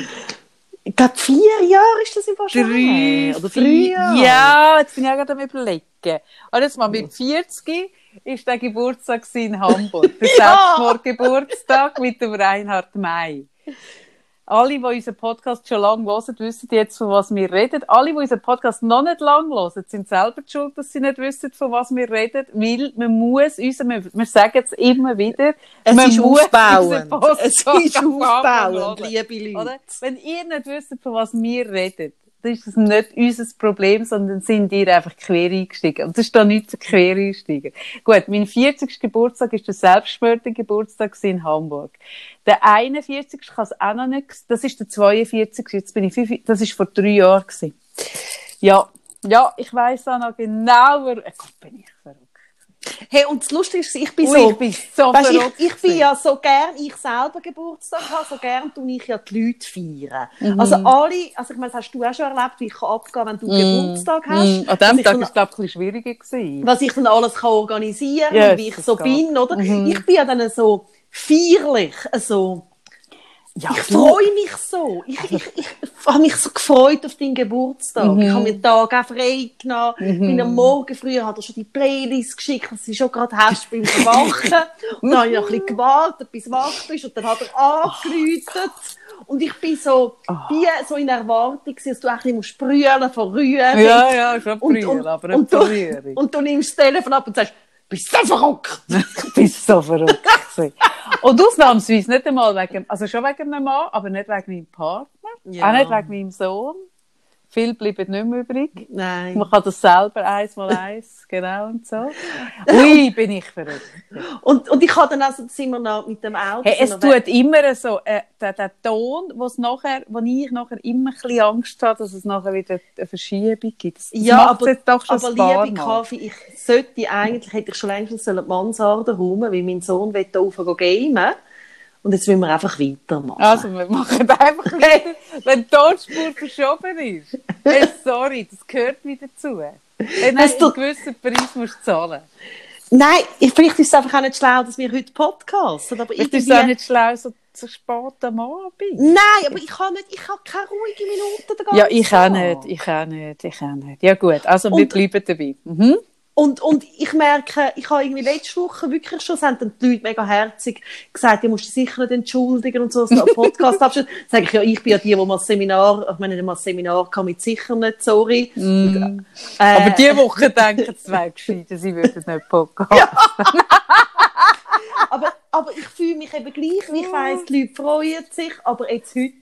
glaube, vier Jahre ist das im schon drei. Oder drei vier- Jahre. Ja, jetzt bin ich auch gerade am überlegen. Und jetzt mal mit 40 ist der Geburtstag in Hamburg. Der Ja. Selbstmordgeburtstag mit dem Reinhard May. Alle, die unseren Podcast schon lange hören, wissen jetzt, von was wir reden. Alle, die unseren Podcast noch nicht lange hören, sind selber die schuld, dass sie nicht wissen, von was wir reden. Weil man muss unseren, wir, wir sagen es immer wieder, Es man ist muss aufbauend. Es ist aufbauend, liebe Leute. Oder? Wenn ihr nicht wisst, von was wir reden, ist das nicht unser Problem, sondern sind ihr einfach quer eingestiegen. Und das ist da nicht so quer einsteigen. Gut, mein 40. Geburtstag ist der Selbstmörder-Geburtstag in Hamburg. Der 41. kann es auch noch nicht, das ist der 42. Jetzt bin ich fünf, das ist vor drei Jahren gewesen. Ja, ja, ich weiss auch noch genau, wer, äh, Gott, bin ich verrückt. Hey, und das Lustige ist, ich bin Ui, so... ich bin so verrückt ich, ich bin ja so gern, ich selber Geburtstag habe, so gern tue ich ja die Leute feiern. Mhm. Also alle, also ich meine, das hast du auch schon erlebt, wie ich kann abgehen wenn du Geburtstag hast. Mm, An dem Tag ist es, glaube ich, ein bisschen schwieriger gewesen. was ich dann alles kann organisieren Yes, und wie ich so geht. bin, oder? Mhm. Ich bin ja dann so feierlich, so... Ja, Ich freue mich so. Ich, ich, ich, habe mich so gefreut auf deinen Geburtstag. Mhm. Ich habe mir den Tag auch frei genommen. Bin am Morgen früher, hat er schon die Playlist geschickt, dass sie schon gerade hast beim Verwachen. Und dann habe ich noch ein bisschen gewartet, bis du wach bist. Und dann hat er angeläutet. Und ich bin so, Ah. wie so in Erwartung, dass du auch ein bisschen musst brüllen von Rührung. Ja, ja, schon Und, brüllen, und, aber und, nicht du, verrühren. und du nimmst das Telefon ab und sagst, bist du so verrückt? Bin so verrückt. Und ausnahmsweise nicht einmal wegen, also schon wegen einem Mann, aber nicht wegen meinem Partner. Ja. Auch nicht wegen meinem Sohn. Viel bleibt nicht mehr übrig. Nein. Man kann das selber eins mal eins, genau und so. Ui, bin ich verrückt. Und, und ich habe dann also, sind wir noch mit dem Auto. Hey, es wir weg- tut immer so, äh, der, der Ton, wo's nachher, wo ich nachher immer ein bisschen Angst habe, dass es nachher wieder eine Verschiebung gibt. Das Ja, aber, doch schon aber liebe. Kaffee, ich sollte eigentlich, hätte ich schon längst sollen die Mansarde räumen, weil mein Sohn will da rauf gamen. Und jetzt müssen wir einfach weitermachen. Also, wir machen einfach wieder, wenn die Tonspur verschoben ist. Hey, sorry, das gehört wieder dazu. Hey, nein, einen gewissen Preis musst du zahlen. Nein, ich, vielleicht ist es einfach auch nicht schlau, dass wir heute podcasten. Aber Vielleicht ist es auch nicht schlau, so, so spät am Abend. Nein, aber ich kann nicht, ich habe keine ruhige Minute Ja, ich auch nicht, ich auch nicht, ich auch nicht. Ja gut, also wir Und- bleiben dabei. Mhm. Und, und ich merke, ich habe irgendwie letzte Woche wirklich schon, es haben dann die Leute mega herzig gesagt, ihr musst dich sicher nicht entschuldigen und so, dass du einen Podcast hast. Sage ich, ja, ich bin ja die, die mal Seminar, ich meine, mal Seminar kann mit sicher nicht, sorry. Mhm. Äh, Aber diese Woche denken zwei gescheiter, sie würden nicht Podcast. aber, aber ich fühle mich eben gleich, wie ich weiss, die Leute freuen sich, aber jetzt heute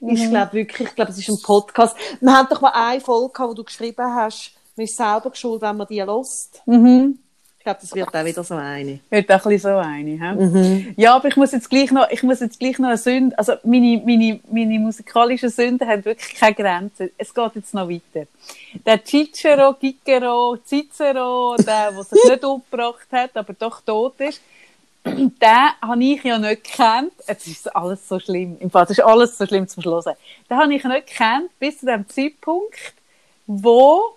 ist, glaube wirklich, ich glaube, es ist ein Podcast. Wir haben doch mal eine Folge gehabt, wo du geschrieben hast, man ist selber schuld, wenn man die lost. Mhm. Ich glaube, das wird auch wieder so eine. Wird auch ein bisschen so eine. He? Ja, aber ich muss jetzt gleich noch, ich muss jetzt gleich noch eine Sünde, also meine, meine, meine musikalischen Sünden haben wirklich keine Grenzen. Es geht jetzt noch weiter. Der Cicero, Gicero, Cicero, der, der sich nicht umgebracht hat, aber doch tot ist, den habe ich ja nicht gekannt. Jetzt ist alles so schlimm. Im Fall, es ist alles so schlimm zum Schluss. Den habe ich nicht gekannt bis zu dem Zeitpunkt, wo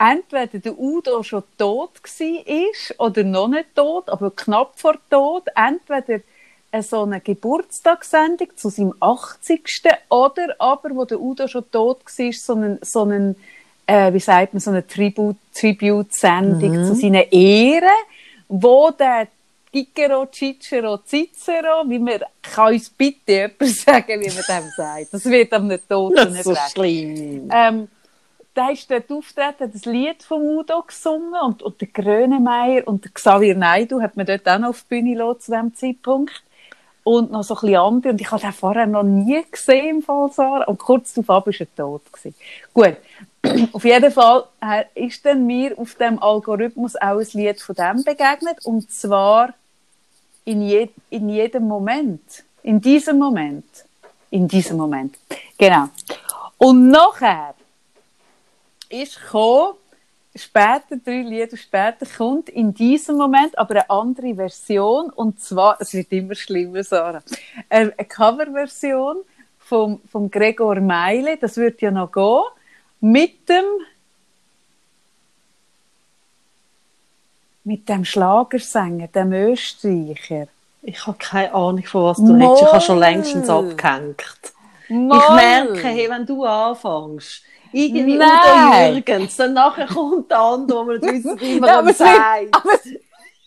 entweder der Udo schon tot war oder noch nicht tot, aber knapp vor Tod. Entweder eine so eine Geburtstagssendung zu seinem 80. Oder aber, wo der Udo schon tot war, so einen, so einen äh, wie sagt man, so eine Tribut, Tribute-Sendung Mhm. zu seinen Ehren, wo der Gigero, Cicero, Cicero, wie man, kann uns bitte jemand sagen, wie man dem sagt. Das wird am nicht Toten Das ist so schlimm. Ähm, da ist dort auftreten, das Lied von Udo gesungen und, und der Grönemeyer und der Xavier Naidu hat man dort auch noch auf die Bühne gelassen zu diesem Zeitpunkt. Und noch so ein bisschen andere. Und ich habe den vorher noch nie gesehen im Fall Sarah. Und kurz darauf war er tot. Gewesen. Gut. auf jeden Fall äh, ist dann mir auf dem Algorithmus auch ein Lied von dem begegnet. Und zwar in, je, in jedem Moment. In diesem Moment. In diesem Moment. Genau. Und nachher ist gekommen, später, drei Lieder später, kommt in diesem Moment aber eine andere Version. Und zwar, es wird immer schlimmer, Sarah, eine eine Coverversion vom, vom Gregor Meile, das wird ja noch gehen, mit dem, mit dem Schlagersänger, dem Österreicher. Ich habe keine Ahnung, von was du redest. Ich habe schon längstens abgehängt. Ich Moll. merke, hey, wenn du anfängst, irgendwie Nein. Udo Jürgens, dann nachher kommt der andere, wo nicht wissen, wie man Ja, sagt. aber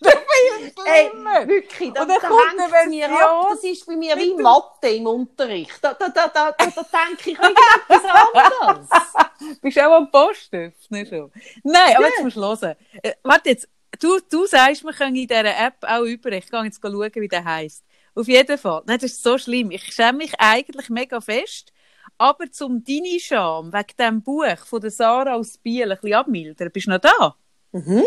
Ey, wirklich, da, da hängt mir ab. Das ist bei mir wie Mathe im Unterricht. Da, da, da, da, da, denke ich irgendetwas anderes. Bist du auch am? Nicht schon. Nein, aber jetzt musst du hören. Äh, warte jetzt. Du, du sagst, wir können in dieser App auch über. Ich gehe jetzt schauen, wie der heisst. Auf jeden Fall. Nein, das ist so schlimm. Ich schäme mich eigentlich mega fest. Aber zum deine Scham wegen dem Buch von der Sarah aus Biel ein bisschen abmildern, bist du noch da? Mhm.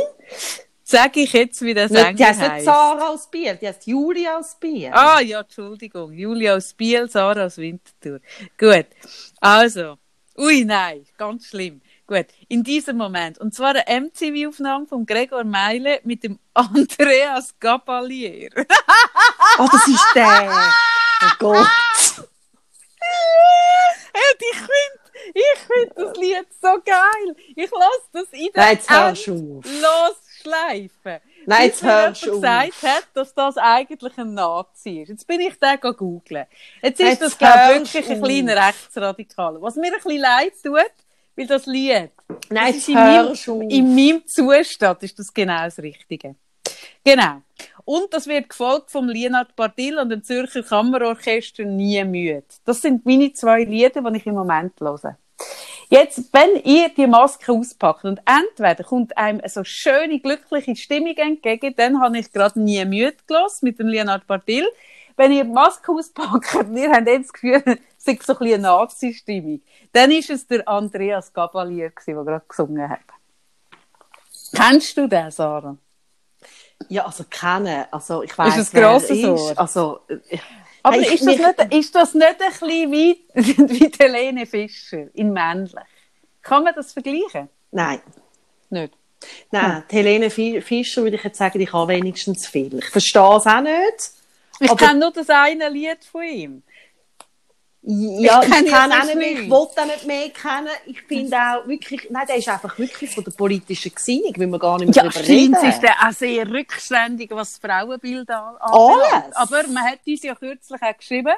Sag ich jetzt, wie der Nicht, Sänger die heißt nicht. Sarah aus Biel, die heißt Julia aus Biel. Ah, ja, Entschuldigung. Julia aus Biel, Sarah aus Winterthur. Gut. Also. Ui, nein. Ganz schlimm. Gut. In diesem Moment. Und zwar eine MTV-Aufnahme von Gregor Meile mit dem Andreas Gabalier. Ah, das ist der. Oh Gott. Ich finde, ich find das Lied so geil. Ich lasse das in der Nein, jetzt auf. losschleifen. Nein, jetzt hörst du gesagt hat, dass das eigentlich ein Nazi ist. Jetzt bin ich den googeln. Jetzt ist Jetzt das, glaube wirklich ein kleiner Rechtsradikal. Was mir ein bisschen leid tut, weil das Lied, Nein, das ist in meinem, in meinem Zustand ist das genau das Richtige. Genau. Und das wird gefolgt vom Lienhard Bartil und dem Zürcher Kammerorchester Nie müde. Das sind meine zwei Lieder, die ich im Moment höre. Jetzt, wenn ihr die Maske auspackt und entweder kommt einem eine so schöne, glückliche Stimmung entgegen, dann habe ich gerade nie müde gelassen mit dem Leonard Bartil. Wenn ihr die Maske auspackt ihr habt jetzt das Gefühl, es ist so ein bisschen eine Nazi-Stimmung, dann ist es der Andreas Gabalier der gerade gesungen hat. Kennst du den, Sarah? Ja, also kennen. Also, ich weiss, es wer grosses ist. Ohr? Also, äh, Aber hey, ist, das mich- nicht, ist das nicht ein bisschen wie, wie die Helene Fischer in männlich? Kann man das vergleichen? Nein. Nicht. Nein, die Helene Fi- Fischer würde ich jetzt sagen, ich habe wenigstens viel. Ich verstehe es auch nicht. Ich Aber- kenne nur das eine Lied von ihm. Ja, Ich ich, kenne auch nicht mehr, ich will auch nicht mehr kennen. Ich finde auch wirklich, nein, der ist einfach wirklich von der politischen Gesinnung, will man gar nicht mehr Ja, stimmt, reden. ist der auch sehr rückständig, was das Frauenbild an- Alles. anbelangt. Aber man hat uns ja kürzlich auch geschrieben,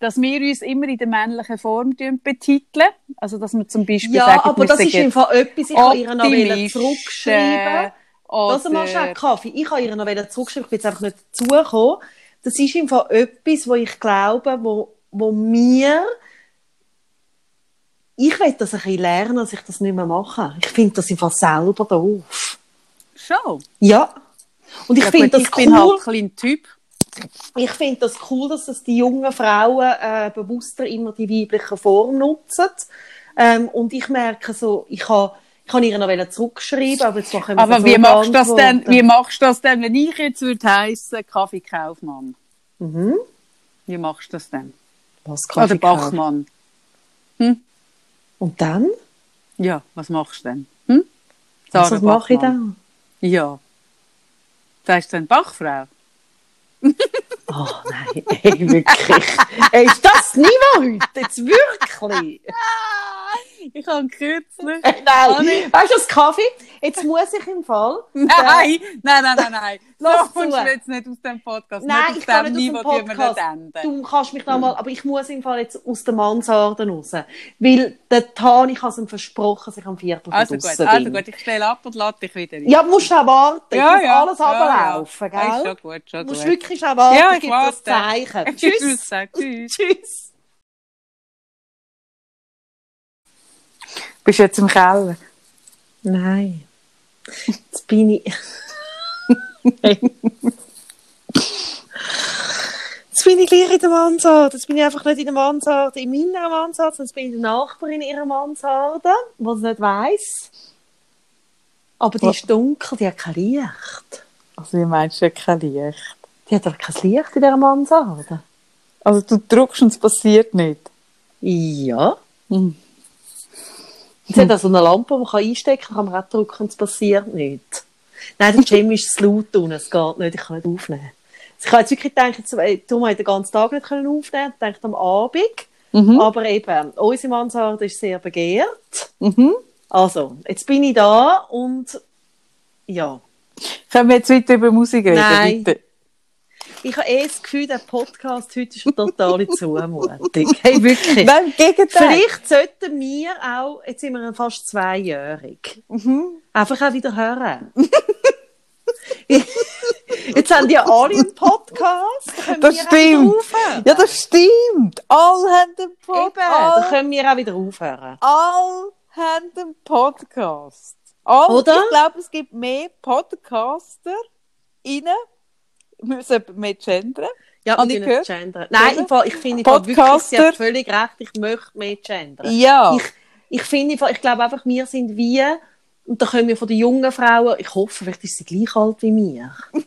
dass wir uns immer in der männlichen Form betiteln. Also, dass wir zum Beispiel ja, sagen, aber das ist im Fall etwas, ich kann ihr noch zurückschreiben. Das Oder, du auch Kaffee. Ich habe ihr noch zurückschreiben, ich bin jetzt einfach nicht dazugekommen. Das ist im Fall etwas, wo ich glaube, wo, wo mir, ich will das ein bisschen lernen, dass ich das nicht mehr mache. Ich finde das Fall selber doof. schon. Ja. Und ich Ja, finde das ich cool. bin halt ein kleiner Typ. Ich finde das cool, dass das die jungen Frauen äh, bewusster immer die weibliche Form nutzen. Ähm, und ich merke so, ich habe ich kann ihr noch zurückschreiben, aber jetzt machen wir Aber wie machst du das denn, wie machst du das denn, wenn ich jetzt würde heissen, Kaffeekaufmann? Mhm. Wie machst du das denn? Was Oder Kaffee kaufen. Bachmann? Und dann? Ja, was machst du denn? Hm? Was Sarah mache ich dann? Ja. Da ist dann Bachfrau. Oh nein, ey, wirklich. ey, ist das Niveau heute? Jetzt wirklich? Ich habe kürzlich. Nein, Anni? weißt du, das Kaffee? Jetzt muss ich im Fall. Nein, nein, nein, nein, nein. Lass so kommst du jetzt nicht aus dem Podcast. Nein, nicht ich kann nicht Niveau, aus dem Podcast. Du kannst mich da mal, aber ich muss im Fall jetzt aus der Mansarde raus. Weil der Tan, ich habe es ihm versprochen, dass ich am Viertel Also gut, draussen also bin. gut, ich stelle ab und lade dich wieder ein. Ja, du musst auch warten. ich muss alles runterlaufen, ja. Ist gell? schon gut, schon Du musst gut. wirklich auch warten, Ja, ich ich gebe das. Zeichen. Tschüss. Tschüss. Bist du jetzt im Keller? Nein. Jetzt bin ich. Jetzt bin ich gleich in der Mansarde. Jetzt bin ich einfach nicht in der Mansarde, in meiner Mansarde, sondern bin ich in der Nachbarin in ihrer Mansarde, die es nicht weiss. Aber die Was? ist dunkel, die hat kein Licht. Also, wie meinst du, kein Licht? Die hat doch kein Licht in dieser Mansarde. Also, du drückst und es passiert nicht. Ja. Hm. Sie hat auch so eine Lampe, die man einstecken kann, kann man auch drücken und es passiert nichts. Nein, der Jim ist zu laut unten, es geht nicht, ich kann nicht aufnehmen. Ich habe jetzt wirklich gedacht, äh, du hast den ganzen Tag nicht können aufnehmen ich dachte am Abend, Mhm. aber eben, unsere Mansarde ist sehr begehrt. Mhm. Also, jetzt bin ich da und ja, Können wir jetzt weiter über Musik reden? Nein. Bitte? Ich habe eh das Gefühl, der Podcast heute ist eine totale Zumutung. Hey, wirklich. Nein, Gegenteil. Vielleicht sollten wir auch, jetzt sind wir fast zweijährig, Mhm. einfach auch wieder hören. Jetzt haben die alle einen Podcast. da Das stimmt. Ja, das stimmt. Alle haben den Eben, Podcast. da Alle, können wir auch wieder aufhören. alle haben den Podcast. Alle, Oder? Ich glaube, es gibt mehr Podcaster innen. Wir müssen mehr gendern. Ja, wir ich gehört? gendern. Nein, im Fall, ich finde wirklich, sie hat völlig recht, ich möchte mehr gendern. Ja. Ich, ich finde, ich glaube einfach, wir sind wie, und da können wir von den jungen Frauen, ich hoffe, vielleicht ist sie gleich alt wie mir.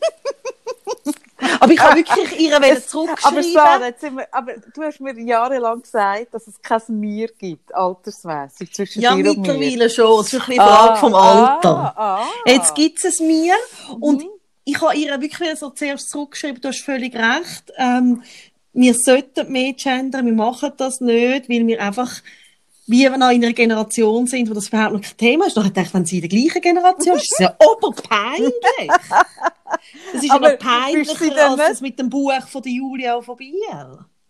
aber ich habe wirklich ihre wollen aber. Sarah, jetzt sind wir, aber du hast mir jahrelang gesagt, dass es kein Mir gibt, altersmässig, zwischen ja, dir und mir. mittlerweile schon. Es ist ein bisschen eine Frage vom Alter. Ah, ah. Jetzt gibt es mir und Mhm. Ich habe ihr wirklich so zuerst zurückgeschrieben, du hast völlig recht. Ähm, wir sollten mehr gendern, wir machen das nicht, weil wir einfach wie wir noch in einer Generation sind, wo das überhaupt noch kein Thema ist. Dann dachte ich, wenn sie in der gleichen Generation ist, ist das ja oberpeinlich. Das ist Aber ja noch peinlicher als das mit dem Buch von der Julia von Biel.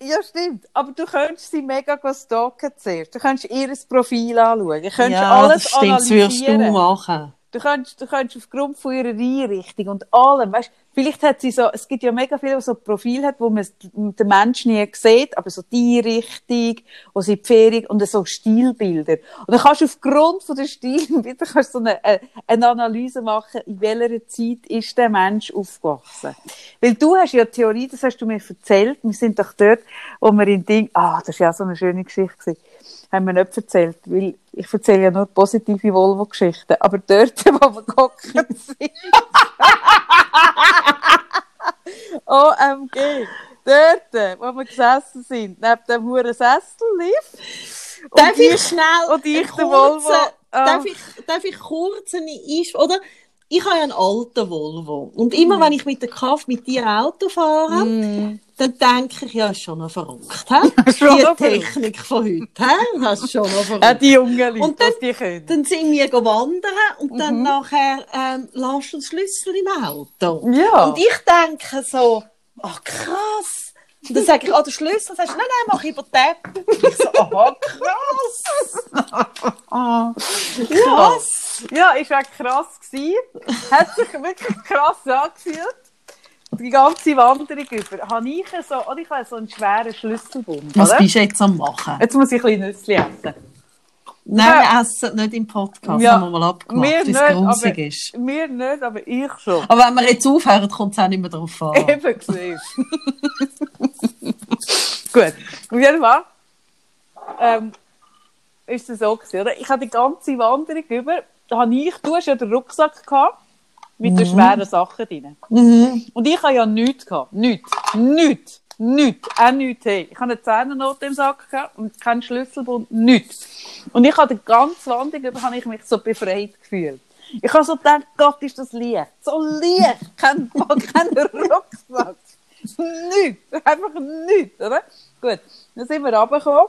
Ja, stimmt. Aber du könntest sie mega stalken zuerst. Du könntest ihr Profil anschauen. Du könntest alles analysieren. machen. Du könntest, du könntest aufgrund von ihrer Einrichtung und allem, weißt, vielleicht hat sie so, es gibt ja mega viele, die so Profil hat, wo man den Menschen nie sieht, aber so die Einrichtung, wo sie die Ferien und so Stilbilder. Und dann kannst du aufgrund von den Stilbildern kannst so eine, äh, eine Analyse machen, in welcher Zeit ist der Mensch aufgewachsen. Weil du hast ja Theorie, das hast du mir erzählt, wir sind doch dort, wo wir in Ding, ah, das ist ja so eine schöne Geschichte gewesen haben wir nicht erzählt, weil ich erzähle ja nur positive Volvo-Geschichten. Aber dort, wo wir gehockt sind, OMG, dort, wo wir gesessen sind, neben dem huren Sessellift. Darf ich ich- schnell und ich kurzen- Volvo, ah. darf, ich, darf ich kurz eine Einsch oder ich habe ja einen alten Volvo und immer Mhm. wenn ich mit der Kraft mit dir Auto fahre, dann denke ich, ja, ist schon noch verrückt, hä? Schon die noch verrückt. Technik von heute? Das ist schon noch verrückt. Auch die jungen Leute, Und dann- die können. Dann sind wir wandern und Mhm. dann nachher ähm, lässt du den Schlüssel im Auto. Ja. Und ich denke so, ach krass. Und dann sage ich, ah, der Schlüssel. Sagst du, nein, nein, mach über den. Ich so, aha, krass. Ah. Krass. Ja, ist auch krass gewesen. Hat sich wirklich krass angefühlt. Die ganze Wanderung über. Habe ich so, oder ich habe so einen schweren Schlüsselbund, oder? du jetzt am machen? Jetzt muss ich ein bisschen Nüssli essen. Nein, wir essen nicht im Podcast, Ja. haben wir mal abgemacht, weil es nicht, grusig aber- ist. Wir nicht, aber ich schon. Aber wenn wir jetzt aufhören, kommt es auch nicht mehr drauf an. Eben gesehen. Gut. Auf jeden Fall ähm, ist es so gewesen, oder? Ich hatte die ganze Wanderung über, da habe ich, du hast ja den Rucksack gehabt, mit den schweren Sachen drin. Mhm. Und ich habe ja nichts gehabt. Nichts. Nichts. Nichts. Auch nichts. Hey. Ich habe eine Zehnernote im Sack gehabt und keinen Schlüsselbund. Nichts. Und ich habe die ganze Wanderung über, habe ich mich so befreit gefühlt. Ich habe so gedacht, Gott, ist das leicht. So leicht. Kein, kein Rucksack. Nichts. Einfach nichts, oder? Gut. Dann sind wir runtergekommen.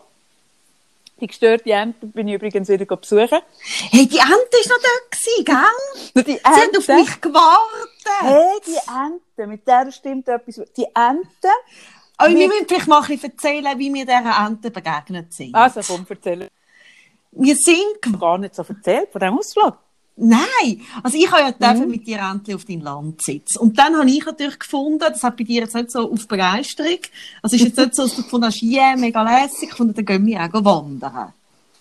Die gestörte Ente bin ich übrigens wieder besuchen. Hey, die Ente war noch dort, gewesen, gell? Die Sie hat auf mich gewartet. Hey, die Ente, mit der stimmt etwas. Die Ente. Aber wir Mit- müssen vielleicht mal ein bisschen erzählen, wie wir dieser Ente begegnet sind. Also, komm, erzähl. Wir sind gar nicht so erzählt von diesem Ausflug. Nein, also ich habe ja dürfen mit dir endlich auf dein Land sitzen. Und dann habe ich natürlich gefunden, das hat bei dir jetzt nicht so auf Begeisterung, also ist jetzt nicht so, dass du gefunden hast, yeah, mega lässig, gefunden, dann gehen wir auch wandern.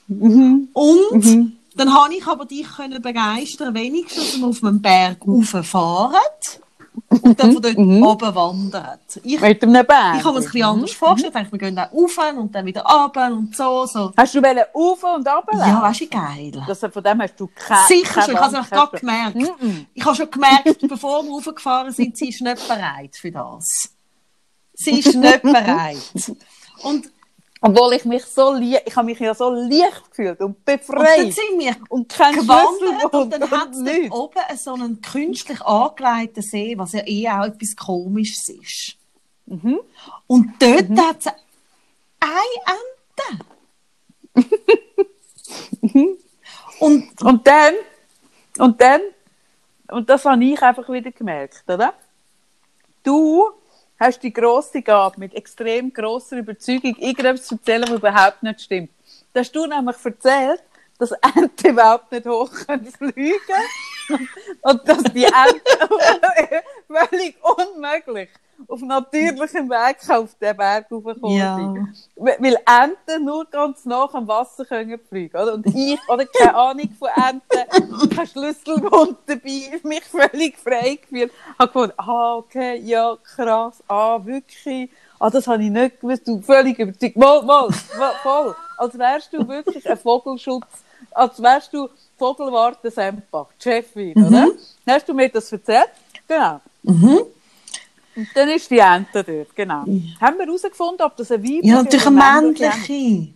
Und dann habe ich aber dich können begeistern, wenigstens, dass wir auf einem Berg rauffahren und dann von dort oben wandern. Ich, Mit einem Berg. ich habe das ein bisschen anders vorgestellt, ich wir gehen da rauf und dann wieder runter und so, so. Hast du wollen auf und ab? Ja, weißt du, geil. Das, von dem hast du keine Sicher schon, ich habe es gerade gemerkt. Ich habe schon gemerkt, bevor wir raufgefahren sind, sie ist nicht bereit für das. Sie ist nicht bereit. Und, Obwohl ich mich so leicht, ich habe mich ja so leicht gefühlt und und dann befreit. sind wir Und kein gewandert und dann Schlüsselbund hat es und oben so einen künstlich angelegten See, was ja eh auch etwas Komisches ist. Mhm. Und dort hat es eine Ente. und Und dann, und dann, und das habe ich einfach wieder gemerkt, oder? Du hast die grosse Gabe, mit extrem grosser Überzeugung irgendetwas zu erzählen, was überhaupt nicht stimmt. Da hast du nämlich erzählt, dass Enten überhaupt nicht hoch können fliegen und dass die Enten völlig unmöglich auf natürlichem Weg auf den Berg raufkommen Ja. sind. Weil Enten nur ganz nah am Wasser können fliegen, oder? Und ich, oder keine Ahnung von Enten, kein Schlüsselbund dabei, mich völlig frei gefühlt. Habe gefunden, ah, okay, ja, krass, ah, wirklich, ah, das habe ich nicht gewusst, du völlig überzeugt, mal, mal, mal, voll, als wärst du wirklich ein Vogelschutz, als wärst du Vogelwarte Sempach, Chefin, oder? Dann hast du mir das erzählt, genau. Und dann ist die Ente dort, genau. Haben wir herausgefunden, ob das ein weibliche ja, natürlich oder eine männliche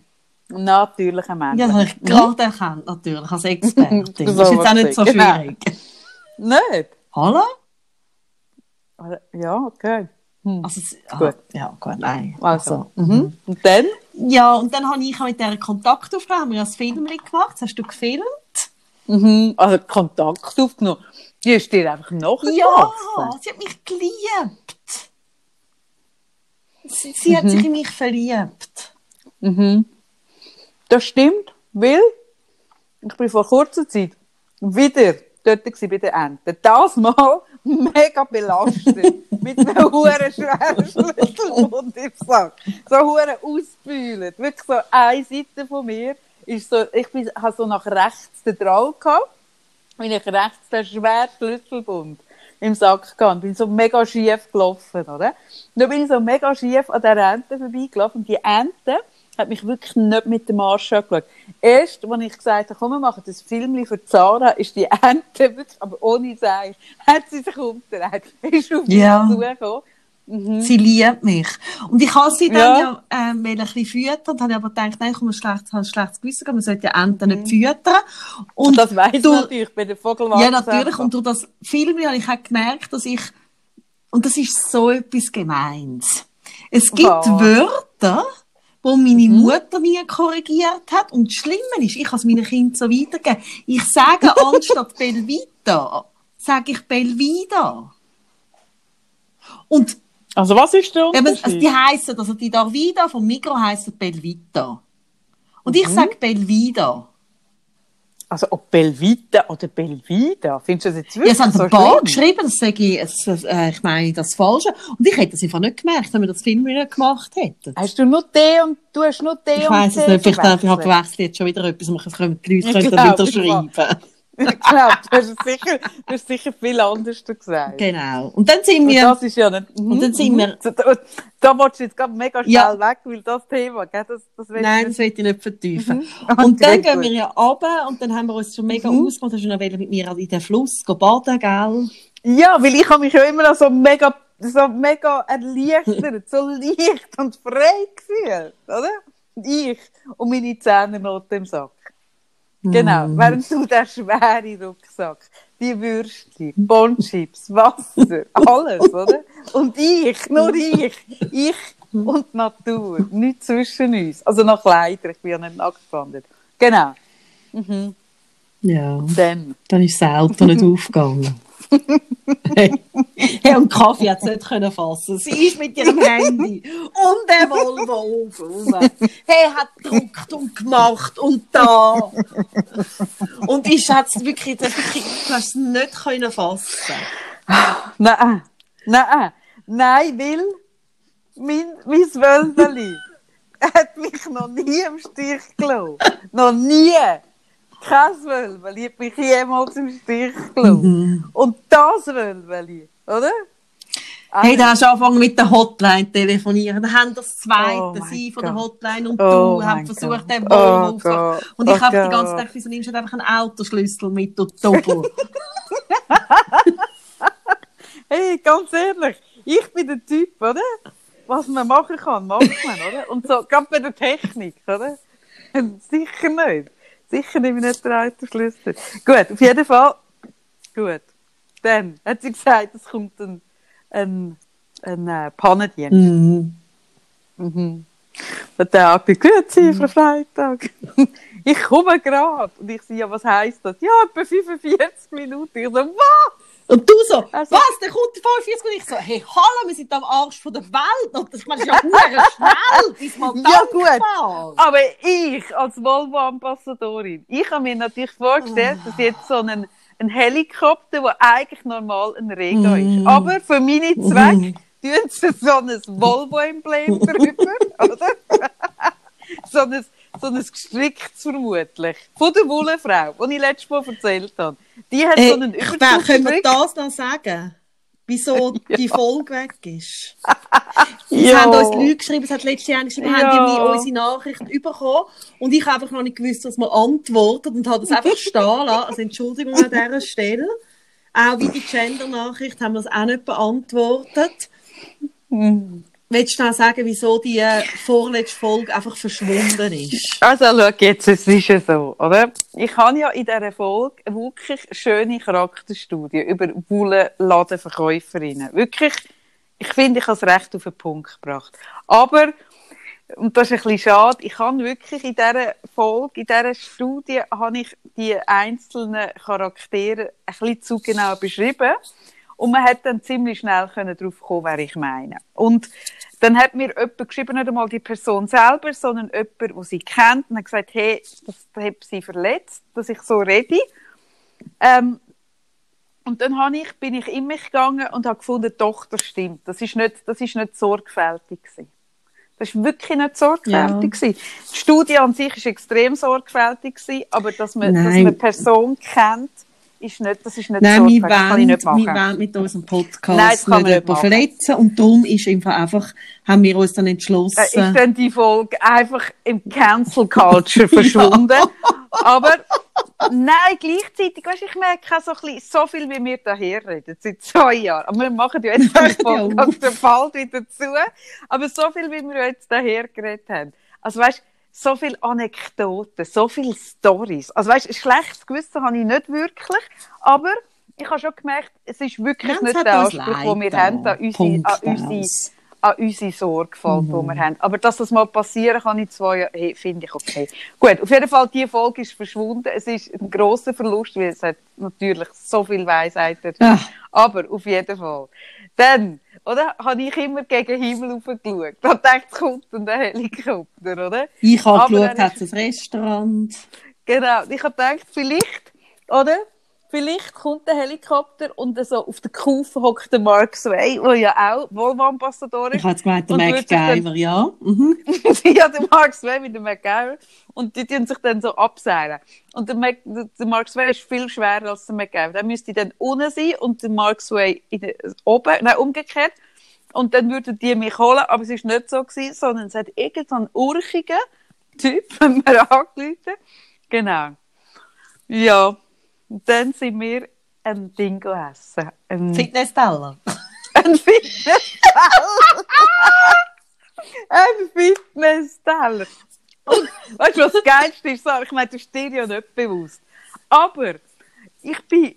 Natürlich ein männliche. Ja, ich gerade erkannt, natürlich, als Expertin. Das ist So jetzt auch nicht so ich- genau. schwierig. Nicht? Hallo? Oder- Ja, okay. Hm. Also, es- Gut. ja, gut, nein. Also, mhm. Und dann? Ja, und dann habe ich mit dieser Kontakt aufgenommen, haben wir ein Film gemacht, das hast du gefilmt. Mhm. Also Kontakt aufgenommen. Die ist dir einfach nachgewachsen. Ja, sie hat mich geliebt. Sie, sie hat sich in mich verliebt. Mhm. Das stimmt, weil ich bin vor kurzer Zeit wieder dort gewesen bei den Enten. Das Mal mega belastet. mit einem huren schweren Schlüsselbund im Sack. So huren ausgebühlt. Wirklich so eine Seite von mir ist so, ich bin, habe so nach rechts den Drall gehabt. Bin ich rechts den schweren Schlüsselbund im Sack gehabt. Bin so mega schief gelaufen, oder? Und dann bin ich so mega schief an der Ente vorbeigelaufen. Und die Ente hat mich wirklich nicht mit dem Arsch angeschaut. Erst, als ich gesagt habe, komm, wir machen das Film für Zara, ist die Ente wirklich, aber ohne Seil, hat sie sich umgedreht. Ist auf mich Ja. zugekommen. Mhm. Sie liebt mich. Und ich habe sie dann Ja. ja, ähm, ein bisschen füttern, dann habe aber gedacht, nein, ich habe ein schlechtes, habe ein schlechtes Gewissen, man sollte ja Enten nicht füttern. Und Und das weiss du- natürlich bei der Vogelwarte. Ja, natürlich. Und durch das Film habe ich auch gemerkt, dass ich, und das ist so etwas Gemeins. Es gibt Was? Wörter, wo meine Mutter nie korrigiert hat. Und das Schlimme ist, ich kann es meinen Kindern so weitergeben. Ich sage anstatt Belvita, sage ich Belvida. Und Also was ist der eben, Unterschied? also die heissen, also die Darvida vom Migro heissen Belvita. Und ich sage Belvida. Also ob Belvita oder Belvida, findest du das jetzt Ja, wirklich es haben so ein paar schlimm? geschrieben, das sage ich, es, äh, ich meine das Falsche. Und ich hätte es einfach nicht gemerkt, wenn wir das Film nicht gemacht hätten. Hast du nur D und du hast nur D Ich und weiss es nicht, vielleicht habe ich verwechselt jetzt schon wieder etwas, und können die Leute Ich wieder ich schreiben. Ich glaube, du hast sicher, du hast sicher viel anders gesagt. Genau. Und dann sind Und wir, das ist ja nicht... Und dann sind wir- Da, da, willst du jetzt gerade mega schnell Ja. weg, weil das Thema, gell, das, das will nein, ich das will ich nicht vertiefen. Okay, Und dann gehen wir ja runter und dann haben wir uns schon mega Mhm. ausgemacht, hast du noch wollen mit mir in den Fluss gehen baden, gell? Ja, weil ich habe mich ja immer noch so mega, so mega erleichtert, so leicht und frei gefühlt, oder? Und ich und meine Zehnernoten im Sack. Genau, Mhm. während du den schweren Rucksack, die Würstchen, Bonchips, Wasser, alles, oder? Und ich, nur ich, ich und Natur. Nichts zwischen uns. Also nach Kleider, ich bin ja nicht nackt gewandert. Genau. Mhm. Ja, Dann. dann ist das Auto nicht aufgegangen. Hey. hey, und Kaffee hat es nicht können fassen. Sie ist mit ihrem Handy und der Volvo raus. Hey, hat gedruckt und gemacht und da. Und ich hat wirklich, das wirklich, du hast es nicht können fassen. Nein, nein, nein, weil mein, mein Wölbeli hat mich noch nie im Stich gelassen. noch nie. Kein Wölbeli hat mich jemals im Stich gelassen. Und das Wölbeli, oder? Hey, da hast du angefangen mit der Hotline telefonieren. Dann haben das zweite, Oh sie von der. Hotline und Oh du, haben versucht, den Oh Volvo aufzumachen. Gott. Und ich Oh habe die ganze. Zeit wieso nimmst du einfach einen Autoschlüssel mit, du Doppel? Hey, ganz ehrlich, ich bin der Typ, oder? Was man machen kann, macht man, oder? Und so, gerade bei der Technik, oder? Sicher nicht. Sicher nehme ich nicht den Autoschlüssel. Gut, auf jeden Fall. Gut. Dann hat sie gesagt, es kommt ein, ein, ein äh, Pannendienst. Mhm. Mhm. Der Tag bin grüezi, Frau Freitag. ich komme gerade. Und ich sage, ja, was heisst das? Ja, etwa 45 Minuten. Ich so, was? Und du so, Also- was, der kommt vor 40 und ich so, hey, hallo, wir sind am Arsch von der Welt. Und das ist ja schnell, bis mal Ja, gut. Aber ich als Volvo-Ambassadorin, ich habe mir natürlich vorgestellt, dass jetzt so ein, ein Helikopter, der eigentlich normal ein Rega ist, aber für meine Zwecke tun sie so ein Volvo-Emblem drüber, oder? so ein, so ein gestricktes vermutlich. Von der Wollefrau, die ich letztes Mal erzählt habe. Die hat Hey, so einen Überzug können wir das noch sagen? Wieso Ja. die Folge weg ist? Es haben uns Leute geschrieben, es hat letztes Jahr geschrieben, Ja. haben die unsere Nachrichten bekommen. Und ich habe einfach noch nicht gewusst, was man antwortet und habe das einfach stehen lassen. Also Entschuldigung an dieser Stelle. Auch wie die Gender-Nachricht haben wir es auch nicht beantwortet. Willst du noch sagen, wieso die äh, vorletzte Folge einfach verschwunden ist? Also, schau jetzt, es ist ja so, oder? Ich habe ja in dieser Folge wirklich schöne Charakterstudie über Wollenladenverkäuferinnen. Wirklich, ich finde, ich habe es recht auf den Punkt gebracht. Aber, und das ist ein bisschen schade, ich habe wirklich in dieser Folge, in dieser Studie, habe ich die einzelnen Charaktere ein bisschen zu genau beschrieben. Und man hat dann ziemlich schnell können drauf kommen, wer ich meine. Und dann hat mir jemand geschrieben, nicht einmal die Person selber, sondern jemand, der sie kennt, und hat gesagt, hey, das, hat sie verletzt, dass ich so rede. Ähm, und dann habe ich, bin ich in mich gegangen und habe gefunden, doch, das stimmt. Das ist nicht, das ist nicht sorgfältig gewesen. Das ist wirklich nicht sorgfältig gewesen. Die Studie an sich ist extrem sorgfältig gewesen, aber dass man, dass Nein. man eine Person kennt, ist nicht, das ist nicht Nein, wir kann ich wollen, nicht machen. wir wollen mit unserem Podcast Nein, das kann nicht jemanden verletzen. Und darum ist einfach, einfach haben wir uns dann entschlossen. Äh, ist dann die Folge einfach im Cancel Culture verschwunden. Aber nein, gleichzeitig, weißt, ich merke auch so, ein bisschen, so viel, wie wir daher reden, seit zwei Jahren. Aber wir machen ja jetzt den Podcast der bald wieder zu. Aber so viel, wie wir jetzt daher geredet haben. Also weißt, so viele Anekdoten, so viele Stories. Also weißt, ein schlechtes Gewissen habe ich nicht wirklich, aber ich habe schon gemerkt, es ist wirklich es nicht hat der Anspruch, den wir da. haben an unsere, an unsere an unsere Sorgfalt, die Mhm. wir haben. Aber dass das mal passieren kann in zwei Jahren, hey, finde ich okay. Gut, auf jeden Fall, die Folge ist verschwunden. Es ist ein grosser Verlust, weil es hat natürlich so viel Weisheit. Ah. Aber auf jeden Fall. Dann, oder, habe ich immer gegen den Himmel hochgeschaut. Da ich, es kommt der Helikopter, oder? Ich habe geschaut, hat es ein Restaurant. Genau. Ich habe gedacht, vielleicht, oder? Vielleicht kommt der Helikopter und so auf der Kufe hockt der Mark Sway, der ja auch Volvo-Ambassador ist. Ich habe gemeint, der MacGyver, ja. Mhm. ja, der Mark Sway mit dem MacGyver. Und die tun sich dann so abseilen. Und der, Mac, der Mark Sway ist viel schwerer als der MacGyver. Der müsste dann unten sein und der Mark Sway in der, oben, nein, umgekehrt. Und dann würden die mich holen, aber es war nicht so gewesen, sondern es hat irgend so einen urchigen Typ, wenn wir angerufen. Genau. Ja. Dann sind wir ein Ding essen. Ein, Fitness-Teller. ein Fitnessteller. ein Fitnessteller. Und weißt du, was das Geilste ist? Sarah? Ich meine, das ist dir ja nicht bewusst. Aber ich bin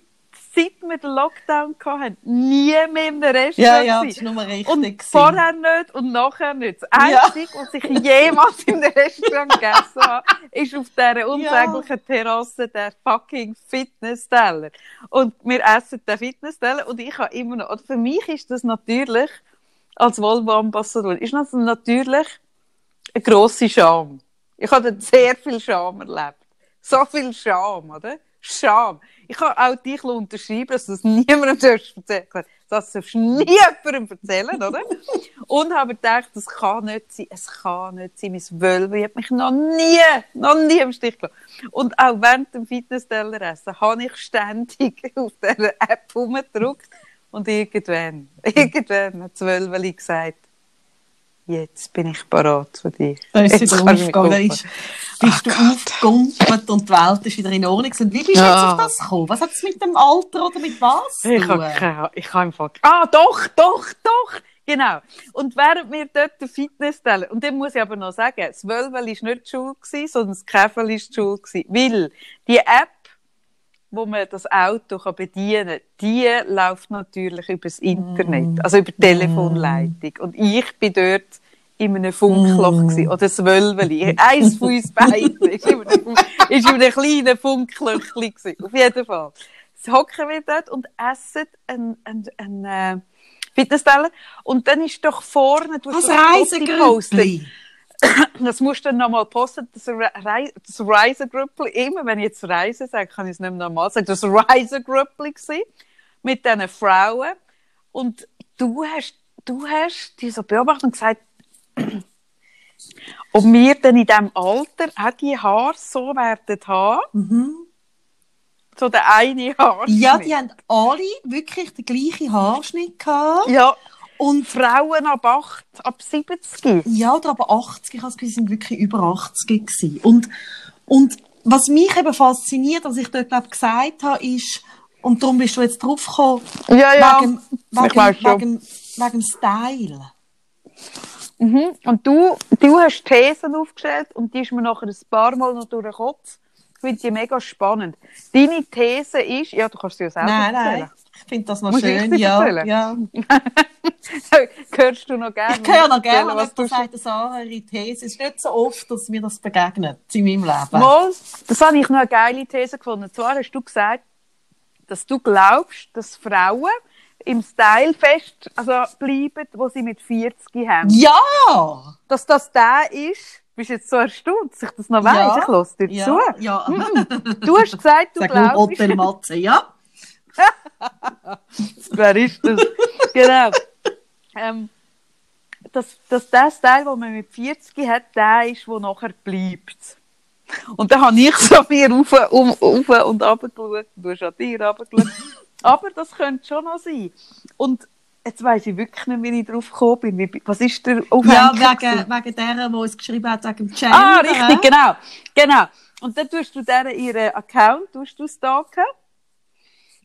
seit wir den Lockdown hatten, nie mehr in einem Restaurant Ja, ja, das ist nur richtig. Und gewesen. vorher nicht und nachher nicht. Das Ja. Einzige, was ich jemals in einem Restaurant gegessen habe, ist auf dieser unsäglichen Terrasse der fucking Fitnessteller. Und wir essen den Fitnessteller und ich habe immer noch, oder für mich ist das natürlich, als Volvo-Ambassador, ist das natürlich eine grosse Scham. Ich habe sehr viel Scham erlebt. So viel Scham, oder? Scham. Ich kann auch dich unterschreiben, dass du das niemandem erzählen Das darfst du nie jemandem erzählen, oder? Und habe gedacht, das kann nicht sein. Es kann nicht sein. Mein Wölfe hat mich noch nie, noch nie im Stich gelassen. Und auch während dem Fitnessteller essen habe ich ständig auf dieser App rumgedrückt. Und irgendwann, irgendwann hat das Wölfeli gesagt, jetzt bin ich parat für dich. Da ist Jetzt wieder aufgegangen. opfern. Ist, bist du aufgegumpelt und die Welt ist wieder in Ordnung. Und wie bist du Ja. jetzt auf das gekommen? Was hat es mit dem Alter oder mit was zu Ich habe Ich einfach. Ah, doch, doch, doch! Genau. Und während wir dort den Fitness teilen, und dann muss ich aber noch sagen, das Wölvel war nicht die Schule, sondern das Käfer war die Schule. Weil die App, wo man das Auto kann bedienen kann, die läuft natürlich über das Internet, also über die Telefonleitung. Und ich bin dort in einem Funkloch gewesen, oder das Wölveli. Eins von uns beiden ist in einem, Fun- ist in einem kleinen Funklöchli gewesen. Auf jeden Fall. Jetzt hocken wir dort und essen ein, ein, ein, äh, Fitnessteller. Und dann ist doch vorne, du hast Als doch Das musst du dann nochmal posten, das, Rei das Reisegrüppli. Immer wenn ich jetzt Reise sage, kann ich es nicht mehr normal sagen. Das Reisegrüppli gsi mit diesen Frauen. Und du hast, du hast die so beobachtet und gesagt, ob wir dann in diesem Alter auch die Haare so werden haben. So der eine Haarschnitt. Mhm. Ja, die haben alle wirklich den gleichen Haarschnitt gehabt. Ja, Und Frauen ab 8, ab 70. Ja, oder aber 80, ich habe das Gefühl, sind wirklich über 80 gewesen. Und, und was mich eben fasziniert, was ich dort, glaube gesagt habe, ist, und darum bist du jetzt drauf gekommen, Ja, ja. wegen, wegen, wegen, wegen Style. Mhm. Und du, du hast Thesen aufgestellt und die ist mir nachher ein paar Mal noch durch den Kopf. Ich finde die mega spannend. Deine These ist, ja, du kannst sie ja selber Nein, erzählen. nein, ich finde das noch Muss schön. Ja, erzählen? ja. Hörst du noch gerne? Ich höre noch gerne, was du sagst, Sarah, ihre These. Es ist nicht so oft, dass mir das begegnet in meinem Leben. Mal, das habe ich noch eine geile These gefunden. Und zwar hast du gesagt, dass du glaubst, dass Frauen im Style fest also bleiben, wo sie mit 40 haben. Ja! Dass das der ist, bist jetzt so erstaunt, dass ich das noch weiss. Ja. Ich lasse dir Ja, zu. ja. Du hast gesagt, du Sag glaubst, Hotel Matze, ja? Wer ist das? genau. Ähm, dass, dass der Style, den man mit 40 hat, der ist, der nachher bleibt. Und dann habe ich so mir rauf, um, rauf und runter geschaut. Du hast an dir runtergeschaut. Aber das könnte schon noch sein. Und jetzt weiss ich wirklich nicht, wie ich drauf gekommen bin. Was ist der Ja, Aufhänger? wegen, wegen der, die uns geschrieben hat, wegen dem Gender. Ah, richtig, genau. genau. Und dann tust du deren ihren Account tust du stalken.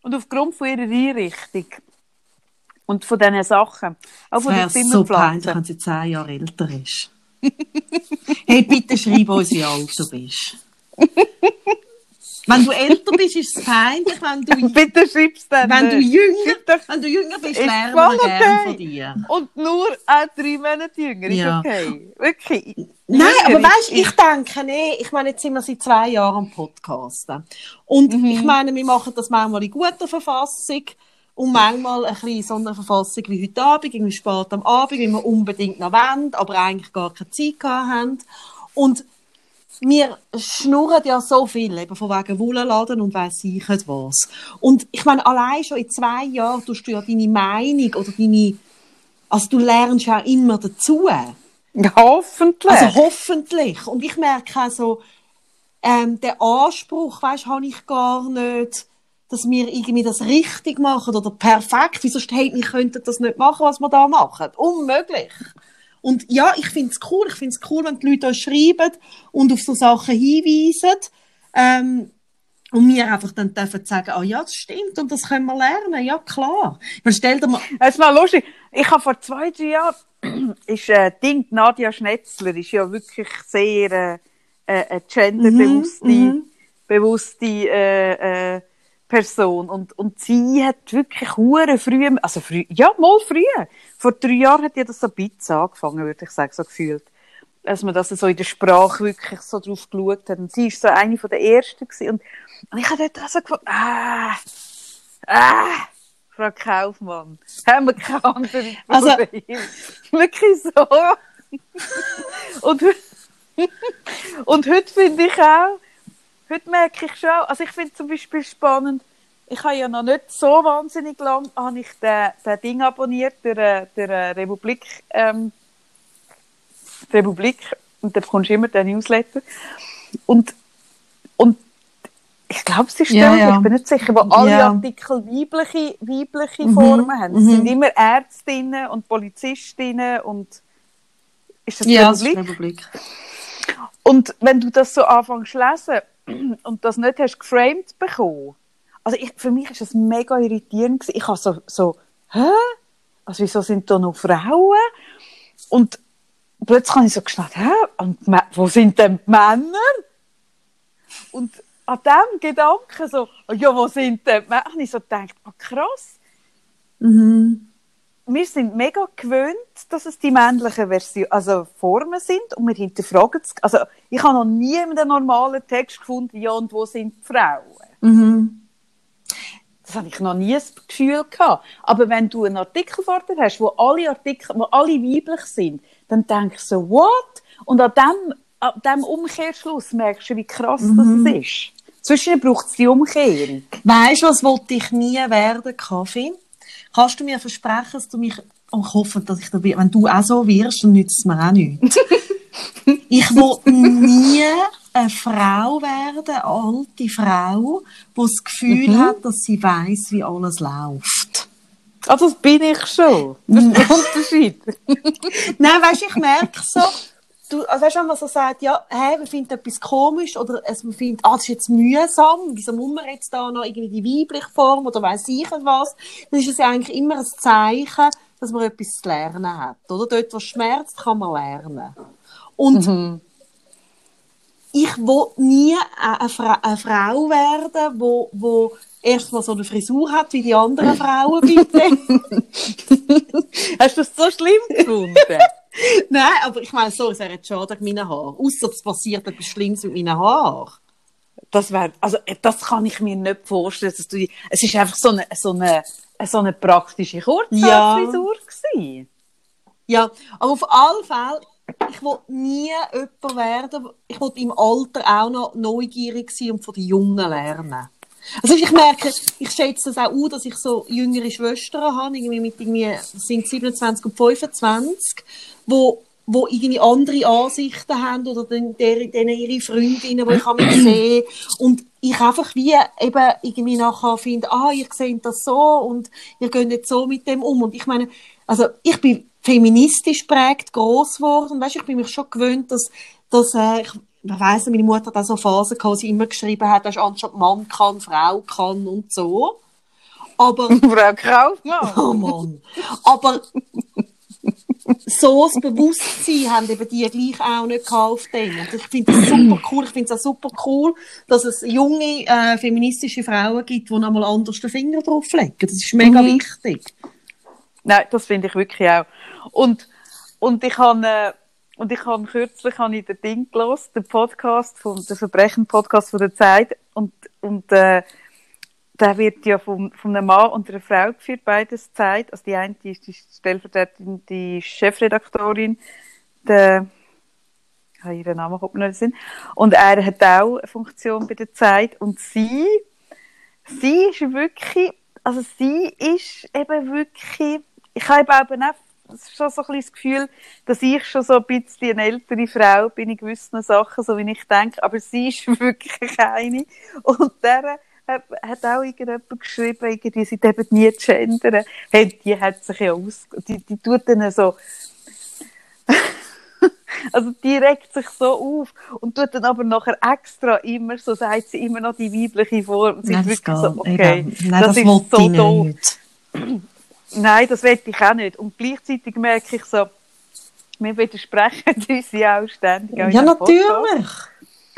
Und aufgrund von ihrer Einrichtung und von diesen Sachen, auch von den wäre so peinlich, wenn sie zehn Jahre älter ist. hey, bitte schreib uns, wie alt du bist. wenn du älter bist, ist es peinlich. Wenn du, Bitte schreib's dann wenn du, jünger, wenn du jünger bist, Ist lernen wir okay. von dir. Und nur auch drei Monate jünger, ist Ja. okay. Wirklich. Nein, Jünger aber weißt, ist- ich denke, nee, ich meine, jetzt sind wir seit zwei Jahren am Podcasten. Und Mhm. ich meine, wir machen das manchmal in guter Verfassung und manchmal ein bisschen so eine Verfassung wie heute Abend, irgendwie spät am Abend, wie wir unbedingt noch wollen, aber eigentlich gar keine Zeit gehabt haben. Und wir schnurren ja so viel, eben von wegen Wollenladen und weiss ich nicht was. Und ich meine, allein schon in zwei Jahren tust du ja deine Meinung oder deine, also du lernst ja immer dazu. Ja, hoffentlich. Also hoffentlich. Und ich merke also, ähm, den Anspruch, weißt, habe ich gar nicht, dass wir irgendwie das richtig machen oder perfekt. Wieso steht, wir könnten das nicht machen, was wir da machen? Unmöglich. Und ja, ich finde es cool. Ich finde es cool, wenn die Leute uns schreiben und auf so Sachen hinweisen. Ähm, und wir einfach dann dürfen sagen, ah ja, das stimmt und das können wir lernen. Ja, klar. Man stell dir mal, Es ist lustig. Ich habe vor zwei, drei Jahren, ist, äh, Ding, Nadia Schnetzler, ist ja wirklich sehr, äh, äh, genderbewusste, mhm. bewusste, äh, äh, Person. Und, und sie hat wirklich hure früh, also früh, ja, mal früh. Vor drei Jahren hat ja das so ein bisschen angefangen, würde ich sagen, so gefühlt. Als man das so in der Sprache wirklich so drauf geschaut hat. Und sie ist so eine von der ersten gewesen. Und, und ich habe dort also gefunden, ah, ah, Frau Kaufmann, haben wir keine andere Also- Wirklich so. und, und heute finde ich auch, heute merke ich schon, also ich finde zum Beispiel spannend, ich habe ja noch nicht so wahnsinnig lang, habe ich den, den Ding abonniert, der, äh, der Republik, ähm, Republik, und da bekommst du immer den Newsletter. Und, und ich glaube, es ist Ja, ja, ich bin nicht sicher, wo alle Ja. Artikel weibliche, weibliche Mhm, Formen haben. Es mhm. sind immer Ärztinnen und Polizistinnen und ist das Ja, das ist Republik? Republik. Und wenn du das so anfängst zu lesen und das nicht hast geframed bekommen, also ich, für mich ist das mega irritierend. Ich habe so, so, hä? Also wieso sind da noch Frauen? Und plötzlich habe ich so geschnallt, hä? Und wo sind denn die Männer? Und an dem Gedanken so, ja, wo sind denn die Männer? Habe ich so gedacht, ah, krass. Mhm. Wir sind mega gewöhnt, dass es die männlichen Version, also Formen sind und wir hinterfragen es. Also ich habe noch nie in einem normalen Text gefunden, ja und wo sind die Frauen? Mhm. Das habe ich noch nie das Gefühl gehabt. Aber wenn du einen Artikel vor dir hast, wo alle Artikel, wo alle weiblich sind, dann denkst du so, what? Und an dem, an dem Umkehrschluss merkst du, wie krass Mhm. das ist. Zwischen braucht es die Umkehrung. Weißt du, was wollte ich nie werden, Kaffee? Kannst du mir versprechen, dass du mich, oh, ich hoffe, dass ich da bin, wenn du auch so wirst, dann nützt es mir auch nichts. ich will nie eine Frau werden, eine alte Frau, die das Gefühl Mhm. hat, dass sie weiß, wie alles läuft. Also das bin ich schon. Das ist der Unterschied. Nein, weißt du, ich merke so, du, also weißt du, wenn man so sagt, ja, hey, man findet etwas komisch oder es, man findet, ah, das ist jetzt mühsam, wieso muss man jetzt da noch irgendwie die weibliche Form oder weiss ich was, dann ist es ja eigentlich immer ein Zeichen, dass man etwas zu lernen hat, oder? Dort, wo schmerzt, kann man lernen. Und Mhm. ich will nie eine, eine, Fra eine Frau werden, wo, wo erstmal so eine Frisur hat wie die anderen Frauen, bitte. Hast du das so schlimm gefunden? Nein, aber ich meine, so, es wäre jetzt schade wegen meinen Haaren. Ausser es passiert etwas Schlimmes mit meinen Haaren. Das wäre, also, äh, das kann ich mir nicht vorstellen, dass du, es ist einfach so eine, so eine, so eine praktische Kurzhaarfrisur gewesen. Ja, aber auf alle Fälle, ich will nie jemand werden, ich will im Alter auch noch neugierig sein und von den Jungen lernen. Also ich merke, ich schätze das auch an, dass ich so jüngere Schwestern habe, irgendwie mit irgendwie, sind 27 und 25, wo, wo irgendwie andere Ansichten haben oder den, der, denen ihre Freundinnen, die ich habe sehe. Und ich einfach wie eben irgendwie nachher finde, ah, ihr seht das so und ihr geht nicht so mit dem um. Und ich meine, also ich bin feministisch prägt groß geworden, weißt, ich bin mich schon gewöhnt, dass, dass äh, ich, ich weiss, meine Mutter hat auch so Phasen gehabt, sie immer geschrieben hat, dass anstatt Mann kann, Frau kann und so. Aber Frau Kaufmann. Oh Mann. Aber so das Bewusstsein haben eben die gleich auch nicht gehabt auf. Und Ich finde das super cool. Ich finde es auch super cool, dass es junge äh, feministische Frauen gibt, die nochmal anders den Finger drauflegen. Das ist mega Mhm. wichtig. Nein, das finde ich wirklich auch. Und, und ich habe, äh, und ich habe kürzlich habe ich den Ding gelesen, den Podcast, von, den Verbrechen-Podcast von der Zeit. Und, und, äh, der wird ja von, von einem Mann und einer Frau geführt, beides Zeit. Also die eine die ist die Stellvertreterin, die Chefredaktorin, der, ich habe ihren Namen kommt nicht Sinn. Und er hat auch eine Funktion bei der Zeit. Und sie, sie ist wirklich, also sie ist eben wirklich, ich habe eben auch das ist schon so ein bisschen das Gefühl, dass ich schon so ein bisschen eine ältere Frau bin in gewissen Sachen, so wie ich denke, aber sie ist wirklich eine. Und der hat, hat auch irgendjemand geschrieben, irgendwie, sie dürfen nie gendern. Hey, die hat sich ja aus, die, die tut dann so, also die regt sich so auf und tut dann aber nachher extra immer, so sagt sie immer noch die weibliche Form. Sie ist wirklich so, okay, Eben. Nein, das, ist wollte so doof. nicht. Nein, das will ich auch nicht. Und gleichzeitig merke ich so, wir widersprechen uns ja auch ständig. auch Ja, Podcast. natürlich.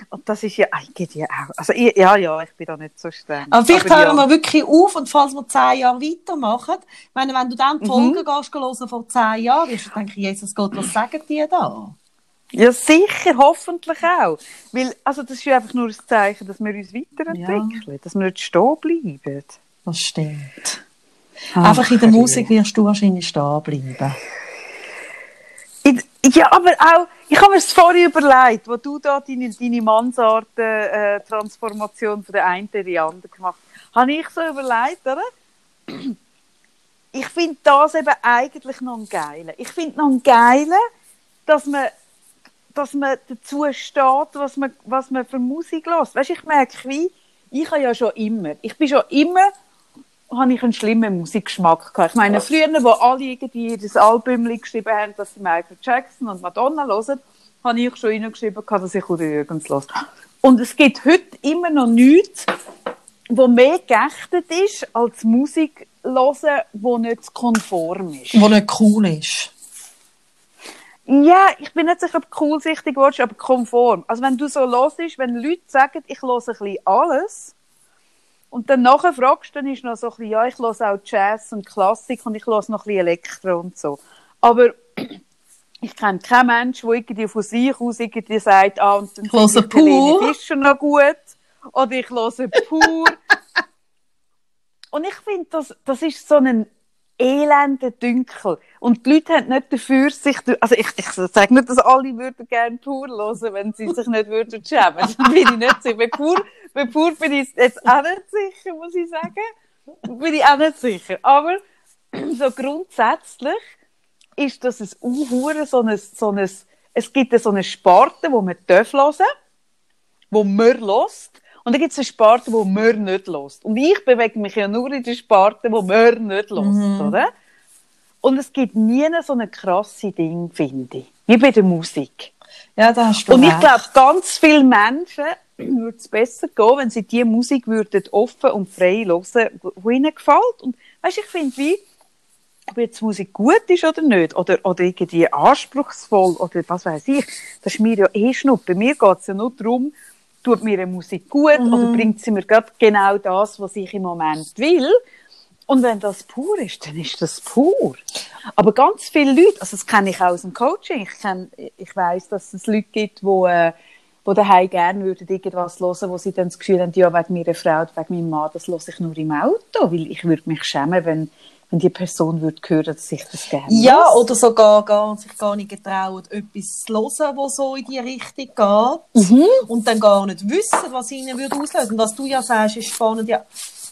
Und das ist ja eigentlich auch. Also, ich, ja, ja, ich bin da nicht so streng. Aber vielleicht Aber hören ja. wir wirklich auf und falls wir zehn Jahre weitermachen, ich meine, wenn du dann die Folgen gehst, hören vor zehn Jahren, wirst du denken, Jesus Gott, was sagen die da? Ja, sicher, hoffentlich auch. Weil, also, das ist ja einfach nur ein Zeichen, dass wir uns weiterentwickeln, dass wir nicht stehen bleiben. Das stimmt. Ach, Einfach in der. Musik wirst du wahrscheinlich stehen bleiben. Ja, aber auch, ich habe mir das vorhin überlegt, wo du da deine, deine Mansarden-Transformation von der einen in die andere gemacht hast, habe ich so überlegt, oder? Ich finde das eben eigentlich noch ein Geiler. Ich finde noch ein Geiler, dass man, dass man dazu steht, was man, was man für Musik hört. Weißt ich merke, wie, ich habe ja schon immer, ich bin schon immer habe ich einen schlimmen Musikgeschmack gehabt. Ich meine, früher, wo alle irgendwie das Album geschrieben haben, dass sie Michael Jackson und Madonna hören, habe ich schon reingeschrieben, gehabt, dass ich Udo Jürgens höre. Und es gibt heute immer noch nichts, wo mehr geächtet ist, als Musik hören, die nicht konform ist. Wo nicht cool ist. Ja, ich bin nicht sicher, ob du coolsichtig willst, aber konform. Also wenn du so hörst, wenn Leute sagen, ich höre ein bisschen alles, und dann nachher fragst, dann ist noch so ein bisschen, ja, ich höre auch Jazz und Klassik und ich höre noch ein bisschen Elektro und so. Aber ich kenne keinen Menschen, der irgendwie von sich aus irgendwie sagt, ah, und dann Ich höre pur. Fischer noch gut. Oder ich höre pur. und ich finde, das, das ist so ein elender Dünkel. Und die Leute haben nicht dafür sich, also ich, ich sage nicht, dass alle würden gerne pur hören, wenn sie sich nicht würden schämen. Das bin ich nicht sicher. Bei pur, bei pur bin ich jetzt auch nicht sicher, muss ich sagen. Bin ich auch nicht sicher. Aber so grundsätzlich ist das ein Unhure, so ein, so ein, es gibt so eine Sparte, wo man darf hören, wo man lost. Und dann gibt es eine Sparte, wo man nicht lost. Und ich bewege mich ja nur in der Sparte, wo man nicht lost, oder? Und es gibt nie so eine krasse Ding, finde ich. Wie bei der Musik. Ja, da hast du Und ich glaube, ganz viele Menschen würde es besser gehen, wenn sie diese Musik würden offen und frei hören, die ihnen gefällt. Und weißt, ich finde, wie, ob jetzt die Musik gut ist oder nicht, oder, oder irgendwie anspruchsvoll, oder was weiß ich, das ist mir ja eh schnupp. Bei mir geht es ja nur darum, tut mir eine Musik gut, oder bringt sie mir gerade genau das, was ich im Moment will. Und wenn das pur ist, dann ist das pur. Aber ganz viele Leute, also das kenne ich auch aus dem Coaching, ich, kenn, ich weiss, dass es Leute gibt, die, äh, die daheim gerne würden irgendwas hören, wo sie dann das Gefühl haben, ja, wegen meiner Frau wegen meinem Mann, das höre ich nur im Auto, weil ich würde mich schämen, wenn, wenn die Person würde hören, dass ich das gerne Ja, oder sogar gar, sich gar nicht getrauen, etwas zu hören, das so in die Richtung geht. Mhm. Und dann gar nicht wissen, was ihnen würde auslösen. Und was du ja sagst, ist spannend. Ja,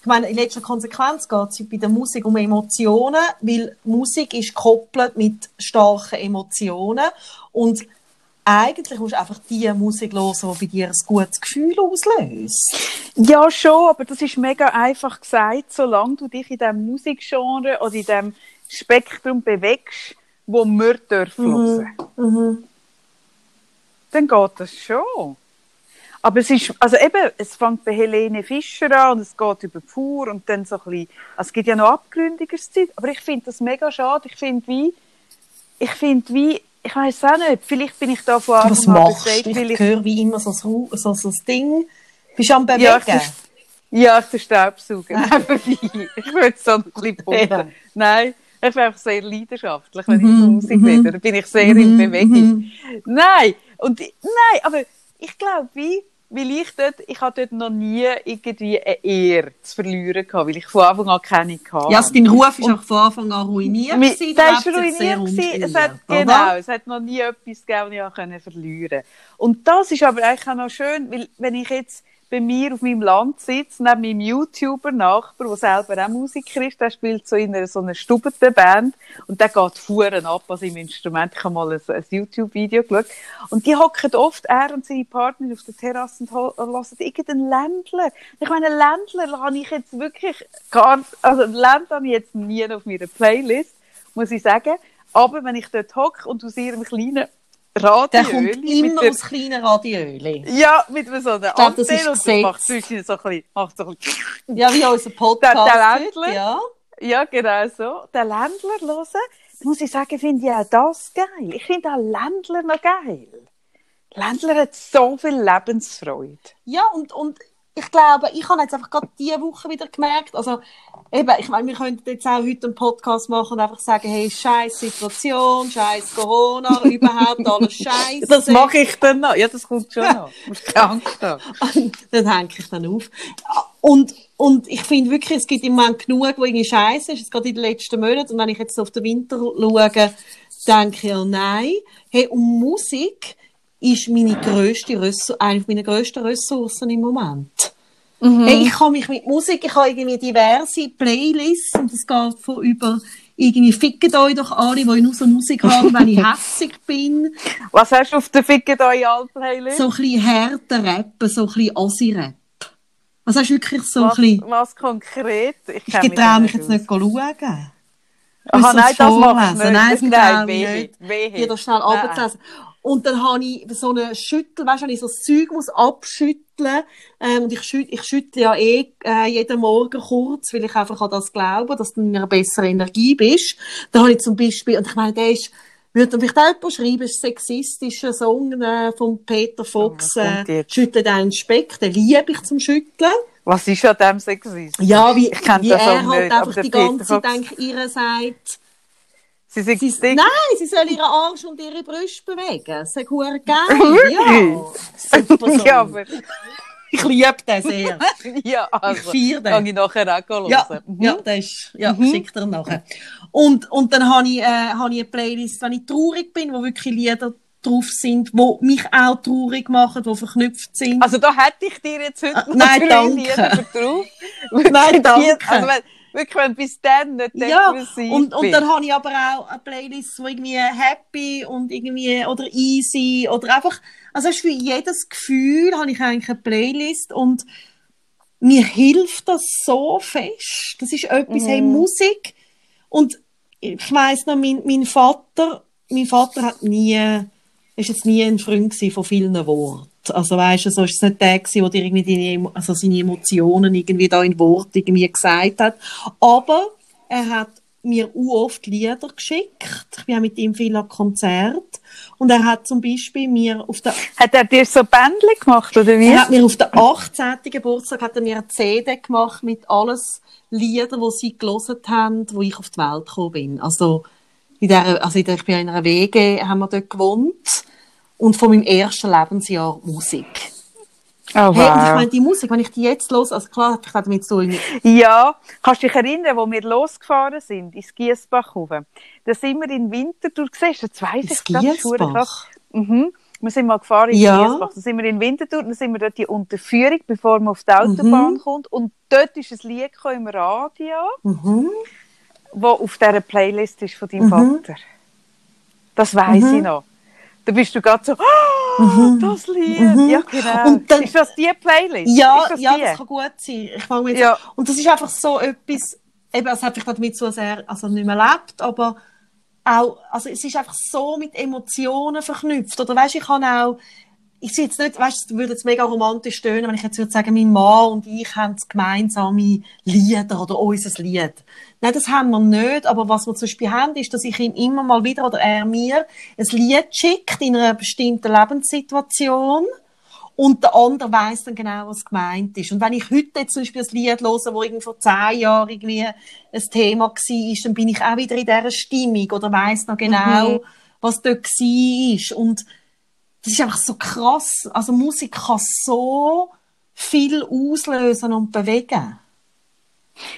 ich meine, in letzter Konsequenz geht es bei der Musik um Emotionen, weil Musik ist gekoppelt mit starken Emotionen. Und eigentlich musst du einfach die Musik hören, die bei dir ein gutes Gefühl auslöst. Ja, schon, aber das ist mega einfach gesagt, solange du dich in diesem Musikgenre oder in diesem Spektrum bewegst, wo wir dürfen hören. Dann geht das schon. Aber es ist, also eben, es fängt bei Helene Fischer an und es geht über Pur und dann so ein bisschen, also es gibt ja noch abgründiges Zeit, aber ich finde das mega schade. Ich finde wie, ich finde wie, ich weiß auch nicht, vielleicht bin ich da von Was Anfang an machst du? Ich höre wie immer so so, so ein Ding. Bist du am Bewegen? Ja, ich ja, ich verstaubsauge. Nebenbei. Ich würde so ein bisschen pumpen. Ja. Nein, ich bin einfach sehr leidenschaftlich, wenn ich über Musik rede. Da bin ich sehr in Bewegung. Nein, und, nein, aber ich glaube, wie, weil ich dort, ich habe dort noch nie irgendwie eine Ehre zu verlieren gehabt, weil ich von Anfang an keine hatte. Ja, also dein Ruf ist auch von Anfang an ruiniert. Mi- gewesen, Der ist ruiniert. Es hat, genau, es hat noch nie etwas gegeben, das ich auch verlieren konnte. Und das ist aber eigentlich auch noch schön, weil wenn ich jetzt bei mir auf meinem Land sitze, neben meinem YouTuber-Nachbar, der selber auch Musiker ist, der spielt so in einer so einer Stubbenband und der geht Fuhren ab an seinem Instrument. Ich habe mal ein, ein YouTube-Video geschaut. Und die hocken oft, er und seine Partner, auf der Terrasse und hören irgendeinen Ländler. Ich meine, Ländler habe ich jetzt wirklich gar, also Ländler habe ich jetzt nie auf meiner Playlist, muss ich sagen. Aber wenn ich dort hocke und aus ihrem kleinen Radio Der kommt immer der, aus kleinen Radiöli. ja, mit so einer glaub, das ist Antenne und das macht so ein bisschen, macht so ein bisschen Ja, wie unser Podcast. Der- der Ländler. Ja. Ja, genau so. Den Ländler hören, muss ich sagen, finde ich auch das geil. Ich finde auch Ländler noch geil. Ländler hat so viel Lebensfreude. Ja, und, und ich glaube, ich habe jetzt einfach gerade diese Woche wieder gemerkt, also eben, ich meine, wir könnten jetzt auch heute einen Podcast machen und einfach sagen, hey, scheiß Situation, scheiß Corona, überhaupt alles scheiße. Das mache ich dann noch. Ja, das kommt schon noch. Du musst keine Angst haben. dann hänge ich dann auf. Und, und ich finde wirklich, es gibt im Moment genug, wo irgendwie scheiße ist, jetzt gerade in den letzten Monaten. Und wenn ich jetzt auf den Winter schaue, denke ich ja, nein. Hey, und Musik ist meine grösste Ressource, eine meiner grössten Ressourcen im Moment. Mhm. Hey, ich kann mich mit Musik, ich habe irgendwie diverse Playlists und es geht von über irgendwie fickt euch doch alle, die nur so Musik haben, wenn ich hässig bin. Was hast du auf der da in Alpenheile? So ein bisschen härter Rappen, so ein bisschen Ossi-Rap. Was hast du wirklich so was, ein bisschen... was konkret? Ich, ich getraue mich jetzt nicht zu schauen. Aha, nein, das machst du nicht. Nein, das Nein, wehe, ich nicht. Hier schnell runterzulesen. Und dann habe ich so eine Schüttel, weißt du, ich so das Zeug muss abschütteln, ähm, und ich schüttle, ich schüttle ja eh, äh, jeden Morgen kurz, weil ich einfach an das glaube, dass du in einer besseren Energie bist. Da habe ich zum Beispiel, und ich meine, der ist, würde dann vielleicht jemand schreiben, ist ein sexistischer Song, äh, von Peter Fox, äh, jetzt? Schüttle deinen Speck, den liebe ich zum Schütteln. Was ist an dem Sexismus? Ja, wie, Ich wie er halt nicht, einfach die ganze Zeit, ich, ihr sagt, Sie sind Sie, dick. nein, sie soll ihren Arsch und ihre Brüste bewegen. Das ist geil. Ja. Super ja, aber, Ich liebe den sehr. ja, Ich also, feiere den. kann ich nachher auch hören. Ja, Mhm. ja, das ist, ja, schickt er nachher. Und, und dann habe ich, äh, habe ich eine Playlist, wenn ich traurig bin, wo wirklich Lieder drauf sind, wo mich auch traurig machen, die verknüpft sind. Also da hätte ich dir jetzt heute Ah, noch nein, drei danke. Lieder drauf. Nein, danke. Also wenn, wirklich, wenn du bis dann nicht ja, depressiv und, und bist. dann habe ich aber auch eine Playlist, wo irgendwie happy und irgendwie, oder easy, oder einfach, also für jedes Gefühl habe ich eigentlich eine Playlist und mir hilft das so fest. Das ist etwas, hey, Musik. Und ich weiss noch, mein, mein Vater, mein Vater hat nie, ist jetzt nie ein Freund von vielen Worten. Also weißt du, so ist es nicht der gewesen, der dir irgendwie deine, also seine Emotionen irgendwie da in Wort irgendwie gesagt hat. Aber er hat mir oft Lieder geschickt. Ich bin auch mit ihm viel an Konzert. Und er hat zum Beispiel mir auf der Hat er dir so Bändchen gemacht, oder wie? er hat mir auf den 18. Geburtstag hat er mir eine CD gemacht mit alles Liedern, die sie gelesen haben, wo ich auf die Welt gekommen bin. Also, in der, also in der, ich bin in einer WG, haben wir dort gewohnt. Und von meinem ersten Lebensjahr Musik. Oh, Hey, und ich meine, die Musik, wenn ich die jetzt los, also klar, ich habe damit so in, Ja, kannst du dich erinnern, wo wir losgefahren sind, ins Giesbach rauf? Da sind wir in Winterthur, siehst du, jetzt weiss ich das. Giesbach. Mhm. Wir sind mal gefahren in Ja. Giesbach, da sind wir in Winterthur, dann sind wir dort die Unterführung, bevor man auf die Autobahn Mhm. kommt und dort ist ein Lied im Radio, Mhm. Das auf dieser Playlist ist von deinem Mhm. Vater. Das weiss Mhm. ich noch. Da bist du gerade so, oh, das Lied, Mhm. ja genau. Und dann- ist das die Playlist? Ja, das ja, die? das kann gut sein. Ich fange jetzt Ja. Und das ist einfach so etwas, eben, es hat vielleicht damit so sehr, also nicht mehr lebt, aber auch, also es ist einfach so mit Emotionen verknüpft. Oder weißt, ich kann auch, ich sehe jetzt nicht, weißt, es würde jetzt mega romantisch stöhnen, wenn ich jetzt würde sagen, mein Mann und ich haben gemeinsame Lieder oder unser Lied. Nein, das haben wir nicht, aber was wir zum Beispiel haben, ist, dass ich ihm immer mal wieder oder er mir ein Lied schickt in einer bestimmten Lebenssituation. Und der andere weiss dann genau, was gemeint ist. Und wenn ich heute zum Beispiel ein Lied höre, das irgendwie vor zehn Jahren irgendwie ein Thema war, dann bin ich auch wieder in dieser Stimmung oder weiss noch genau, Mhm. was dort war. Und das ist einfach so krass. Also Musik kann so viel auslösen und bewegen.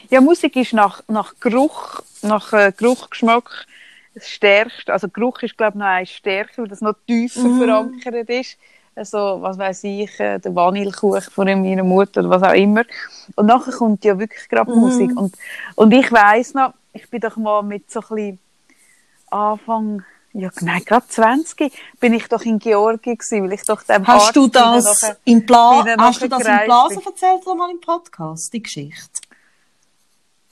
Ja, Musik ist nach, nach Geruch, nach äh, Geruch, Geschmack das stärkste. Also Geruch ist, glaube ich, noch eins stärker, weil das noch tiefer Mhm. verankert ist. Also, was weiß ich, äh, der Vanillekuchen von meiner Mutter oder was auch immer. Und nachher kommt ja wirklich gerade Mhm. Musik. Und, und ich weiss noch, ich bin doch mal mit so ein bisschen Anfang, ja, nein, gerade 20, bin ich doch in Georgien gewesen, weil ich doch dem Hast Arzt du das im dann hast du das im Blasen erzählt oder mal im Podcast, die Geschichte?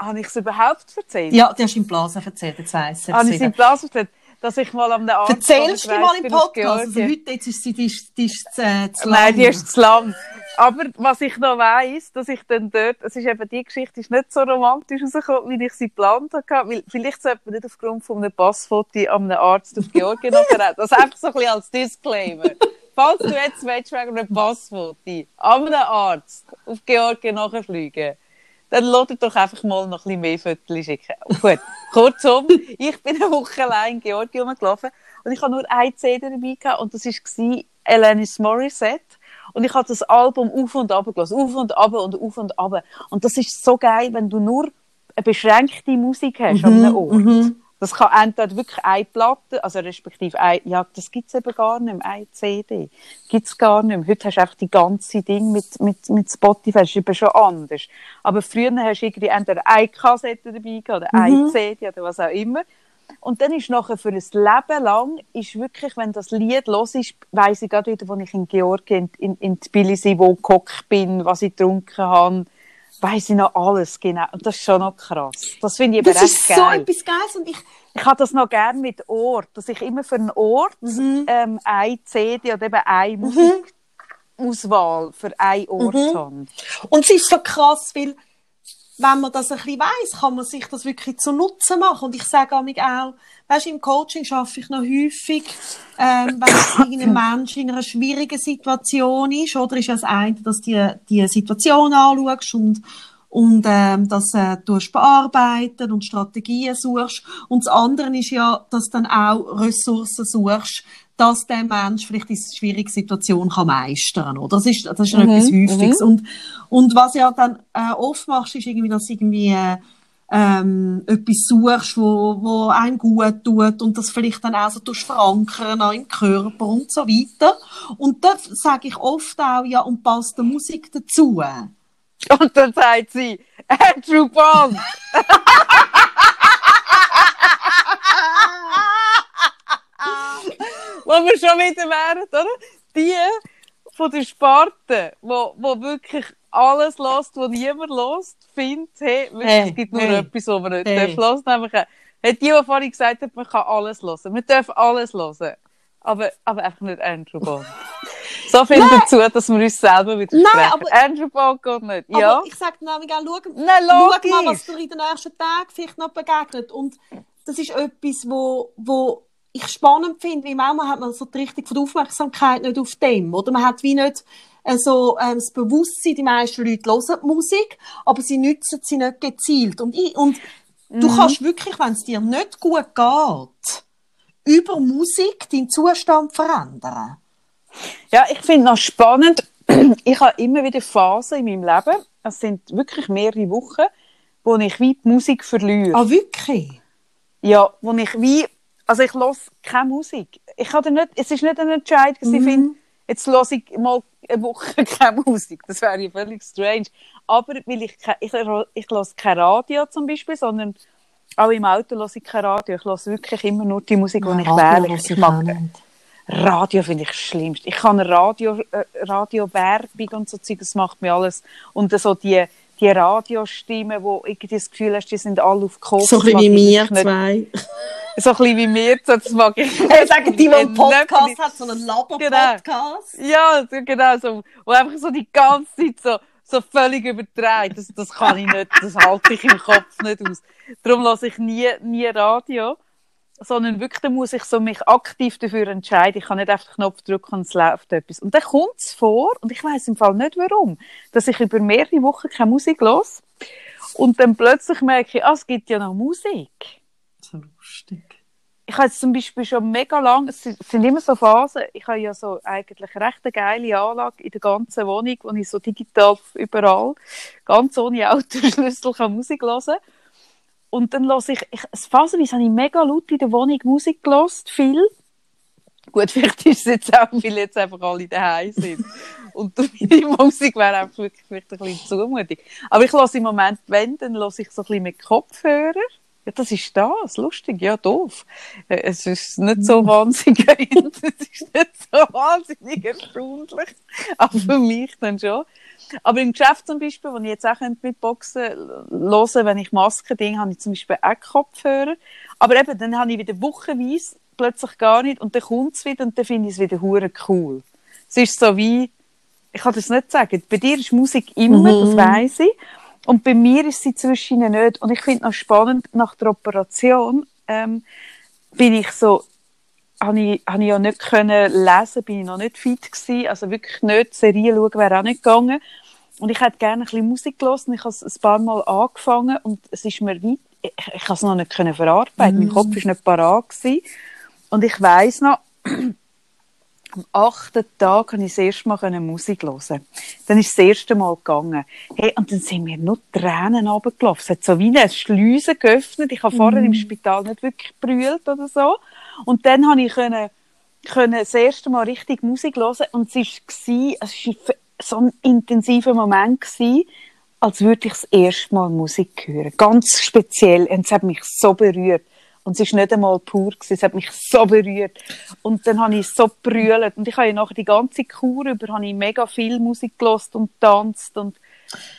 Habe ich es überhaupt erzählt? Ja, die hast du im Blasen erzählt, jetzt weiss ich Habe ich es im. Blasen erzählt, dass ich mal am Arzt Erzählst du mal im Podcast? Also heute jetzt ist sie die die ist, äh, zu Nein, die lang. ist zu lang. Aber was ich noch weiss, dass ich dann dort, es ist eben, die Geschichte ist nicht so romantisch rausgekommen, wie ich sie geplant hatte, weil vielleicht sollte man nicht aufgrund von einem Passfoto an einem Arzt auf Georgien nachher, das einfach so ein bisschen als Disclaimer. falls du jetzt willst, wegen einem Passfoto an einem Arzt auf Georgien nachfliegen dann lasst doch einfach mal noch ein bisschen mehr Fotos schicken. Gut, kurzum, ich bin eine Woche allein in Georgien rumgelaufen und ich habe nur eine CD dabei gehabt und das war Alanis Morissette. Und ich habe das Album auf und ab gelassen, auf und ab und auf und ab. Und das ist so geil, wenn du nur eine beschränkte Musik hast Mhm, an einem Ort. mhm. Das kann entweder wirklich eine Platte, also respektive ein, ja, das gibt's eben gar nicht mehr, eine CD. Gibt's gar nicht mehr. Heute hast du einfach die ganze Ding mit, mit, mit Spotify, das ist eben schon anders. Aber früher hast du irgendwie entweder eine Kassette dabei gehabt, oder eine Mhm. CD oder was auch immer. Und dann ist nachher für ein Leben lang, ist wirklich, wenn das Lied los ist, weiss ich gerade wieder, wo ich in Georgien, in, in Tbilisi, wo gehockt bin, was ich getrunken habe, weiss ich noch alles, genau. Und das ist schon noch krass. Das finde ich aber Das ist so etwas Geiles und ich, Ich habe das noch gerne mit Ort, dass ich immer für einen Ort Mhm. ähm, eine CD oder eben eine Musikauswahl für einen Ort Mhm. habe. Und es ist so krass, weil, wenn man das ein bisschen weiss, kann man sich das wirklich zu Nutzen machen. Und ich sage auch, weißt, im Coaching schaffe ich noch häufig, ähm, wenn irgendein Mensch in einer schwierigen Situation ist, oder ist ja das eine, dass du die, die Situation anschaust und, und ähm, das äh, tust bearbeiten und Strategien suchst. Und das andere ist ja, dass du dann auch Ressourcen suchst, dass der Mensch vielleicht diese schwierige Situation kann meistern oder? Das ist, das ist Mhm, etwas Häufiges. Und, und was ja dann äh, oft machst, ist irgendwie, dass du irgendwie äh, ähm, etwas suchst, wo, wo einem gut tut und das vielleicht dann auch so tust verankern auch im Körper und so weiter. Und da sage ich oft auch, ja, und passt die Musik dazu. Und dann sagt sie, Andrew Bond. Wo wir schon wieder wären, oder? Die von der Sparte, wo, wo wirklich alles lässt, was niemand lässt, findet, hey, Hey, es gibt nur hey, etwas, was man nicht hey. hey. darf hören. Nämlich, äh, hat die, die vorhin gesagt hat, man kann alles hören. Man darf alles hören. Aber, aber einfach nicht Andrew Bond. so viel dazu, dass wir uns selber widersprechen. Nein, aber- Andrew Bond geht nicht. Ja. Aber ich sage nämlich auch, schau, Nein, schau mal, was dir in den nächsten Tagen vielleicht noch begegnet. Und das ist etwas, wo, wo ich spannend finde, weil manchmal hat man so die Richtung von der Aufmerksamkeit nicht auf dem, oder? Man hat wie nicht äh, so ähm, das Bewusstsein, die meisten Leute hören die Musik, aber sie nutzen sie nicht gezielt. Und, ich, und du Mhm. kannst wirklich, wenn es dir nicht gut geht, über Musik deinen Zustand verändern. Ja, ich finde noch spannend, ich habe immer wieder Phasen in meinem Leben, es sind wirklich mehrere Wochen, wo ich wie die Musik verliere. Ah, wirklich? Ja, wo ich wie, also ich höre keine Musik. Ich hatte nicht, es ist nicht ein Entscheid, dass ich Mhm. finde, jetzt höre ich mal eine Woche keine Musik. Das wäre ja völlig strange. Aber weil ich, ich, ich höre kein Radio zum Beispiel, sondern auch im Auto höre ich kein Radio. Ich höre wirklich immer nur die Musik, die ich wähle. Ich mag, Radio finde ich das Schlimmste. Ich kann Radio, äh, Radiowerbung und so Zeug, das macht mir alles. Und so die, die Radiostimmen, wo irgendwie das Gefühl hast, die sind alle auf Koks. So ein bisschen mag wie ich wir zwei. So ein bisschen wie wir, das mag ich Hey, sagen die, die einen. Podcast hat, so einen Laber-Podcast. Ja, so genau, so, wo einfach so die ganze Zeit so, so völlig übertreibt. Das, das kann ich nicht, das halte ich im Kopf nicht aus. Darum lasse ich nie, nie Radio, sondern wirklich, da muss ich so mich aktiv dafür entscheiden. Ich kann nicht einfach den Knopf drücken und es läuft etwas. Und dann kommt es vor, und ich weiß im Fall nicht warum, dass ich über mehrere Wochen keine Musik los und dann plötzlich merke ich, ah, es gibt ja noch Musik So lustig. ich habe zum Beispiel schon mega lang, es sind immer so Phasen, ich habe ja so eigentlich recht eine geile Anlage in der ganzen Wohnung, wo ich so digital überall, ganz ohne Autoschlüssel kann Musik hören Und dann höre ich, ich phasenweise habe ich mega laut in der Wohnung Musik gehört, viel. Gut, vielleicht ist es jetzt auch, weil jetzt einfach alle daheim sind. Und die Musik wäre einfach wirklich vielleicht ein bisschen zumutig. Aber ich höre im Moment, wenn, dann höre ich so ein bisschen mit Kopfhörer. Ja, das ist das. Lustig, ja, doof. Äh, Es ist nicht so wahnsinnig, es ist nicht so wahnsinnig erstaunlich. Aber für mich dann schon. Aber im Geschäft zum Beispiel, wo ich jetzt auch mit Boxen hören wenn ich Masken ding habe ich zum Beispiel auch Kopfhörer. Aber eben, dann habe ich wieder wochenweise plötzlich gar nicht und dann kommt es wieder und dann finde ich es wieder hure cool. Es ist so wie, ich kann das nicht sagen, bei dir ist Musik immer, Mhm. das weiss ich. Und bei mir ist sie zwischen nicht. Und ich finde noch spannend, nach der Operation ähm, bin ich so habe ich, habe ich ja nicht können lesen, bin ich noch nicht fit gewesen, also wirklich nicht Serien schauen wäre auch nicht gegangen. Und ich hätte gerne ein bisschen Musik gelassen. Ich habe es ein paar Mal angefangen und es ist mir weit, ich, ich habe es noch nicht können verarbeiten. Mein Kopf ist nicht parat gewesen. Und ich weiss noch, am achten Tag konnte ich das erste Mal Musik hören. Dann ist das erste Mal gegangen. Hey, und dann sind mir nur Tränen runtergelaufen. Es hat so wie eine Schleuse geöffnet. Ich habe vorher im Spital nicht wirklich brüllt oder so. Und dann habe ich können, können das erste Mal richtig Musik hören. Und es war, es war so ein intensiver Moment gewesen, als würde ich das erste Mal Musik hören. Ganz speziell. Und es hat mich so berührt. Und es ist nicht einmal pur gewesen. Es hat mich so berührt. Und dann habe ich so brüllt. Und ich habe ja nachher die ganze Kur über, habe ich mega viel Musik gelost und tanzt und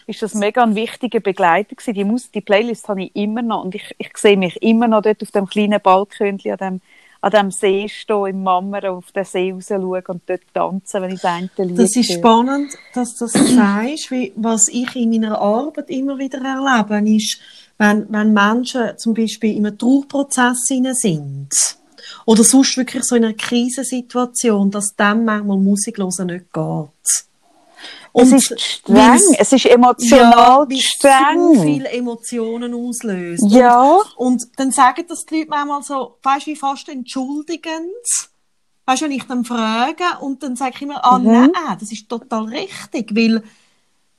ist das mega ein wichtiger Begleiter gewesen. Die Musik, die Playlist habe ich immer noch. Und ich, ich sehe mich immer noch dort auf dem kleinen Balkönchen an dem, an dem See stehen, im Mammer auf den See raus schauen und dort tanzen, wenn ich das eine Lied Das ist höre. spannend, dass du das sagst, weil was ich in meiner Arbeit immer wieder erlebe, ist, wenn, wenn Menschen zum Beispiel in einem Trauerprozess sind oder sonst wirklich so in einer Krisensituation, dass dann manchmal Musik hören nicht geht. es ist streng, es ist emotional ja, streng. so viele Emotionen auslöst. Ja. Und, und dann sagen das die Leute manchmal so, weißt du, wie fast entschuldigend. Weißt du, wenn ich dann frage und dann sage ich immer, ah, Mhm. nein, das ist total richtig, weil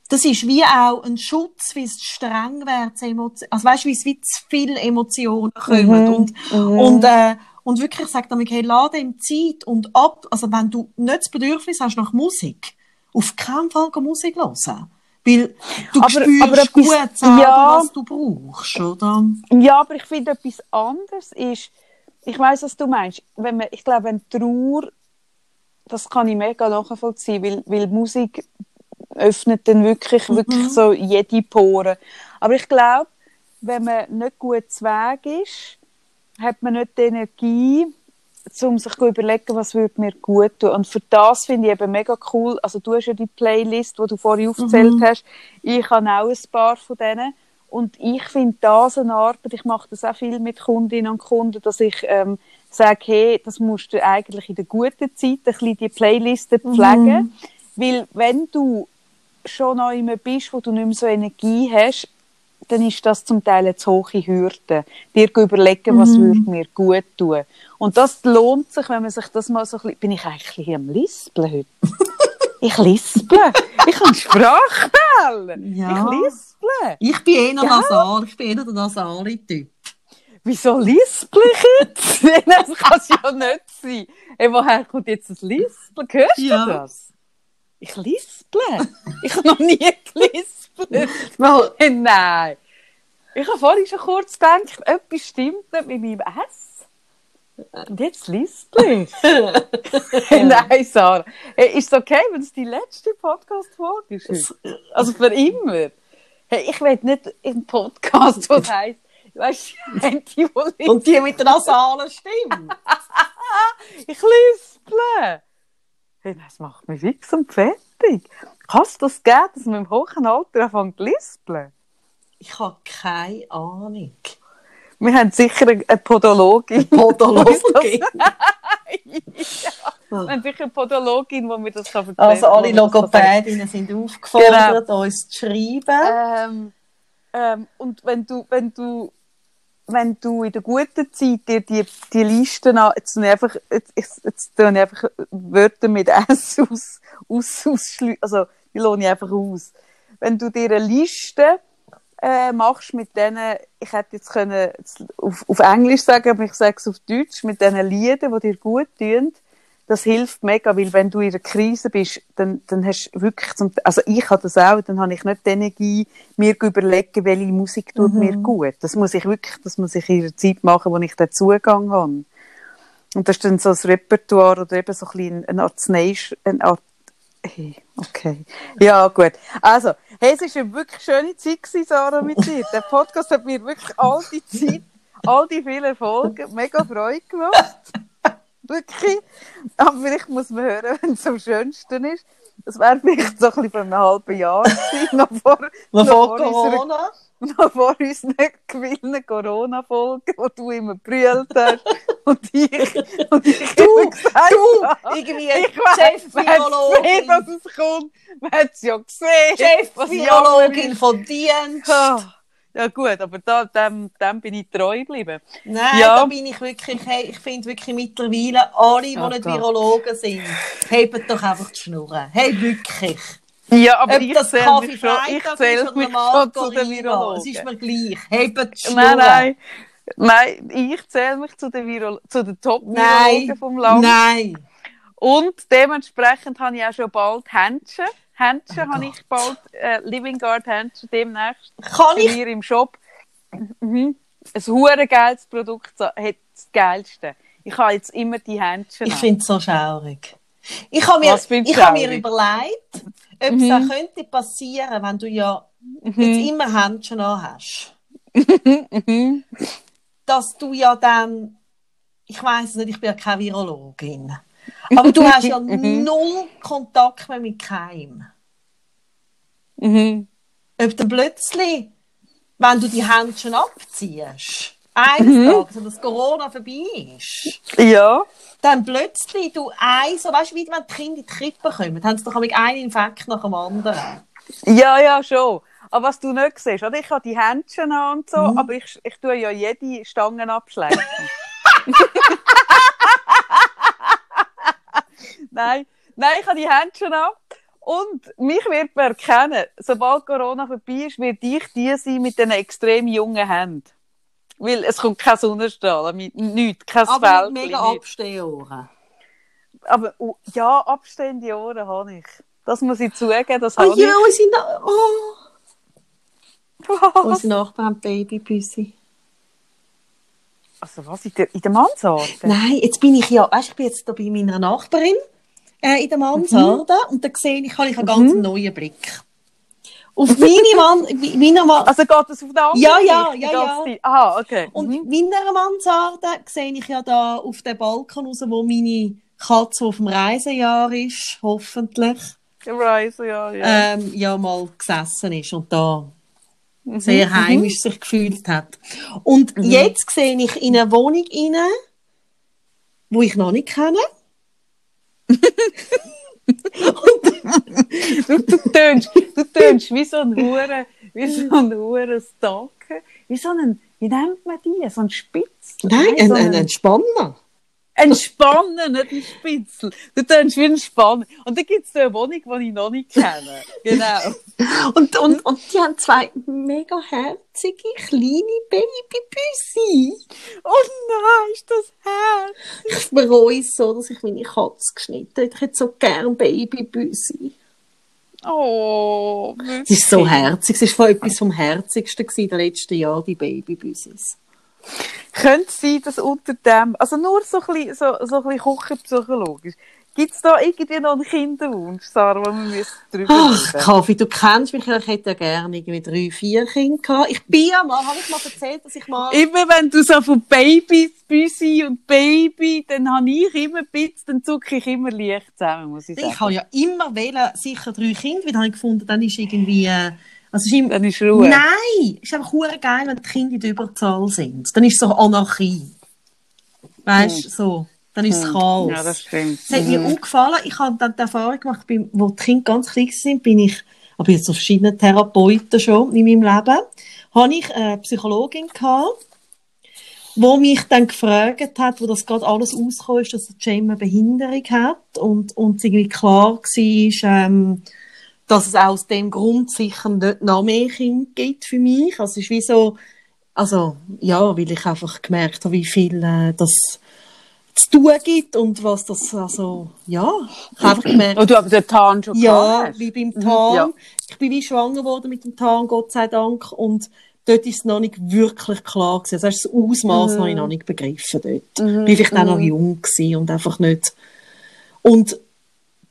das ist wie auch ein Schutz, wie es streng wird, also weißt wie es wie zu viele Emotionen kommen Mhm. und, Mhm. und, äh, und wirklich sagt damit, hey, lade ihm Zeit und ab, also wenn du nicht das Bedürfnis hast nach Musik, auf keinen Fall Musik hören. Weil du Aber- spürst aber etwas- gut selber, ja. was du brauchst, oder? Ja, aber ich finde etwas anderes ist, ich weiß, was du meinst. Wenn man, ich glaube, wenn Trauer, das kann ich mega nachvollziehen, weil, weil Musik öffnet dann wirklich, wirklich so jede Pore. Aber ich glaube, wenn man nicht gut zu Weg ist, hat man nicht die Energie, um sich zu überlegen, was würde mir gut tun. Und für das finde ich eben mega cool. Also du hast ja die Playlist, die du vorhin aufgezählt hast. Ich habe auch ein paar von denen. Und ich finde das eine Arbeit, ich mache das auch viel mit Kundinnen und Kunden, dass ich ähm, sage, hey, das musst du eigentlich in der guten Zeit ein bisschen die Playlisten pflegen. Weil wenn du schon noch immer bist, wo du nicht mehr so Energie hast, dann ist das zum Teil eine zu hohe Hürde. Dir überlegen, was würde mir gut tun. Und das lohnt sich, wenn man sich das mal so ein bisschen... Bin ich eigentlich ein bisschen am Lispeln heute? ich lisple. Ich kann Sprachfehler. Ja. Ich lisple. Ich bin eher Ja. nasal, ich bin eher der nasale Typ. Wieso lispel ich jetzt? das kann es ja nicht sein. Hey, woher kommt jetzt das Lispeln? Hörst Ja. du das? Ich lisple. Ich habe noch nie gelispelt. Weil, Hey, Nein. Ich habe vorhin schon kurz gedacht, etwas stimmt nicht mit meinem S. Und jetzt lispel ich. Nein, Sarah. Hey, ist es okay, wenn es die letzte Podcast-Folge ist? Also für immer. Hey, ich will nicht im Podcast, was heisst, weißt du, die, die und die mit der nasalen Stimme. Ich lisple. Hey, das macht mich fix und fertig. Kann es das geben, dass man im hohen Alter anfängt zu lispeln? Ich habe keine Ahnung. Wir haben sicher eine eine Podologin. Podologin. ja. Wir haben sicher eine Podologin, die mir das kann erzählen Also alle kann Logopädinnen sind aufgefordert, uns zu schreiben. Ähm, ähm, und wenn du, wenn du, wenn du in der guten Zeit dir die, die Listen an, jetzt, einfach, jetzt, jetzt, einfach Wörter mit S aus, aus, aus, also, die lohne ich einfach aus. Wenn du dir eine Liste, äh, machst mit denen, ich hätte jetzt können, auf, auf Englisch sagen, aber ich sage es auf Deutsch, mit diesen Liedern, die dir gut tun, das hilft mega, weil wenn du in einer Krise bist, dann, dann hast du wirklich, zum, also ich habe das auch, dann habe ich nicht die Energie, mir zu überlegen, welche Musik tut mir gut. Das muss ich wirklich, das muss ich in der Zeit machen, wo ich den Zugang habe. Und das ist dann so ein Repertoire oder eben so ein bisschen ein Arznei, eine Art, hey, okay. Ja, gut. Also, hey, es war eine wirklich schöne Zeit gewesen, Sarah, mit dir. Der Podcast hat mir wirklich all die Zeit, all die vielen Folgen mega Freude gemacht. Wirklich. Aber vielleicht muss man hören, wenn es am schönsten ist. Das wäre vielleicht so ein bisschen vor einem halben Jahr gewesen, noch vor, Noch vor unserer- Corona. noch vor unseren gewinnten Corona-Folgen, wo du immer brüllt hast und ich, und ich Du, gesagt du, irgendwie ich weiß, gesehen, dass es kommt. Man hat es ja gesehen. jammer von Dienst. Ja gut, aber da, dem, dem bin ich treu geblieben. Nein, Ja. da bin ich wirklich, hey, ich finde wirklich mittlerweile, alle, die Oh nicht Gott. Virologen sind, haben doch einfach die Schnurren. Hey, wirklich. Ja, aber Ob ich das zähle Kaffee mich schon, ich zähle mich schon zu den Riva, es ist Virologen. mir gleich. Haben die Schnurren. Nein, nein. Nein, ich zähle mich zu den, Virolo zu den Top-Virologen vom Land. nein. Und dementsprechend habe ich auch schon bald Händchen. Händchen Oh habe ich bald, äh, Living Guard Händchen demnächst Kann ich, mir im Shop. Mhm. Ein hure geiles Produkt, hat das Geilste. Ich habe jetzt immer die Händchen ich finde es so schaurig. Ich habe mir, ich habe mir überlegt, ob Mhm. es auch könnte passieren, wenn du ja jetzt immer Händchen an hast, Mhm. dass du ja dann, ich weiß nicht, ich bin ja keine Virologin, aber du hast ja Mhm. null Kontakt mehr mit Keim. Mhm. Ob dann plötzlich, wenn du die Händchen abziehst, Mhm. eines Tages, wenn das Corona vorbei ist, Ja. dann plötzlich du ein, so weißt du, wie wenn die Kinder in die Krippe kommen, haben sie doch mit einem Infekt nach dem anderen. Ja, ja, schon. Aber was du nicht siehst, oder? Ich habe die Händchen an und so, Mhm. aber ich, ich tue ja jede Stange abschleppen. nein, nein, ich habe die Händchen an. Und mich wird man erkennen, sobald Corona vorbei ist, wird ich die sein mit den extrem jungen Händen. Weil es kommt kein Sonnenstrahl, mit nichts, kein Aber Feld. mit mega Abstehohren. Aber oh, ja, abstehende Ohren habe ich. Das muss ich zugeben, das Oh habe ja, unsere, Na oh, ich. unsere Nachbarn haben Babybüsse. Also was, in der, in der Mansarde? Nein, jetzt bin ich ja, weißt, ich bin jetzt da bei meiner Nachbarin äh, in der Mansarde und da sehe ich, habe ich einen ganz neuen Blick. Auf meine Mann, meiner Mann, Also geht das auf der anderen Ja, ja, die ja, ja. Aha, okay. Und mhm. in meiner Mansarde sehe ich ja da auf dem Balkon raus, wo meine Katze, die auf dem Reisejahr ist, hoffentlich, Reise, ja, ja. ähm, ja mal gesessen ist und da Mhm, sehr heimisch sich gefühlt hat. Und jetzt sehe ich in eine Wohnung rein, wo ich noch nicht kenne. Du, du, tönst, du tönst wie so ein Hure, wie so ein Hure Stalker. Wie so ein, wie nennt man die? So ein Spitz? Nein, ein, so ein, ein Spanner. Ein Spanner, nicht ein Spitzel. Du tönst wie ein Spanner. Und dann gibt es eine Wohnung, die ich noch nicht kenne. Genau. Und, und, und die haben zwei mega herzige, kleine Babybüsse. Oh nein, ist das Herz. Ich bereue es so, dass ich meine Katze geschnitten habe. Ich hätte so gern Babybüsse. Oh, Es ist so herzig. Es war etwas vom Herzigsten den letzten Jahren, die Babybüsses. Könnte es sein, dass unter dem, also nur so ein bisschen, so, so ein bisschen küchenpsychologisch, gibt es da irgendwie noch einen Kinderwunsch, Sarah, wo wir müssen drüber Ach, reden? Kaffee, du kennst mich, ja, ich hätte ja gerne irgendwie drei, vier Kinder gehabt. Ich bin ja mal, habe ich mal erzählt, dass ich mal... Immer wenn du so von Babys, Büsi und Baby, dann habe ich immer ein bisschen, dann zucke ich immer leicht zusammen, muss ich sagen. Ich habe ja immer wählen, sicher drei Kinder, weil dann habe ich gefunden, dann ist irgendwie, äh, also ist Dann ist Ruhe. nein, es ist einfach hure geil, wenn die Kinder in der Überzahl sind. Dann ist so Anarchie. Weißt du, so. Dann ist es Chaos. Ja, das stimmt. Es hat mir auch gefallen, ich habe dann die Erfahrung gemacht, wo die Kinder ganz klein sind, bin ich, aber jetzt auf verschiedenen Therapeuten schon in meinem Leben, habe ich eine Psychologin gehabt, wo mich dann gefragt hat, wo das gerade alles rausgekommen ist, dass Jane eine Behinderung hat und, und es irgendwie klar war, ähm, dass es auch aus dem Grund sicher nicht noch mehr Kinder gibt für mich. Also es ist wie so, also ja, weil ich einfach gemerkt habe, wie viel äh, das zu tun gibt und was das, also ja, ich habe einfach gemerkt, Und du aber den Tarn schon ja, wie beim Tarn. ja. Ich bin wie schwanger geworden mit dem Tarn, Gott sei Dank. Und dort ist es noch nicht wirklich klar gewesen. Also das Ausmaß habe ich noch nicht begriffen dort. Mhm. Bin vielleicht auch noch jung gewesen und einfach nicht. Und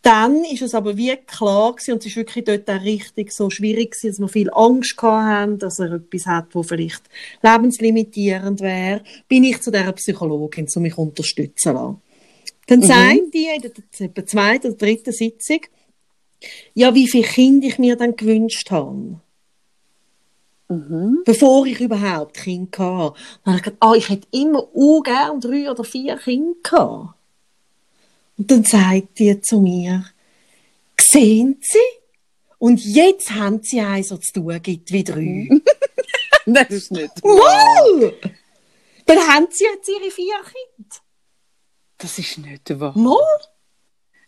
dann ist es aber wie klar gewesen, und es ist wirklich dort auch richtig so schwierig gewesen, dass wir viel Angst haben, dass er etwas hat, wo vielleicht lebenslimitierend wäre, bin ich zu dieser Psychologin, um mich unterstützen zu lassen. Dann sagt die in der zweiten oder dritten Sitzung, ja, wie viele Kinder ich mir dann gewünscht habe. Mhm. Bevor ich überhaupt Kinder hatte. Dann habe ich gedacht, ah, ich hätte immer auch gern drei oder vier Kinder gehabt. Und dann sagt die zu mir, sehen Sie? Und jetzt haben sie eins, was zu tun gibt wie drei. Das ist nicht Wow! Dann haben sie jetzt ihre vier Kinder. Das ist nicht wahr. Mal?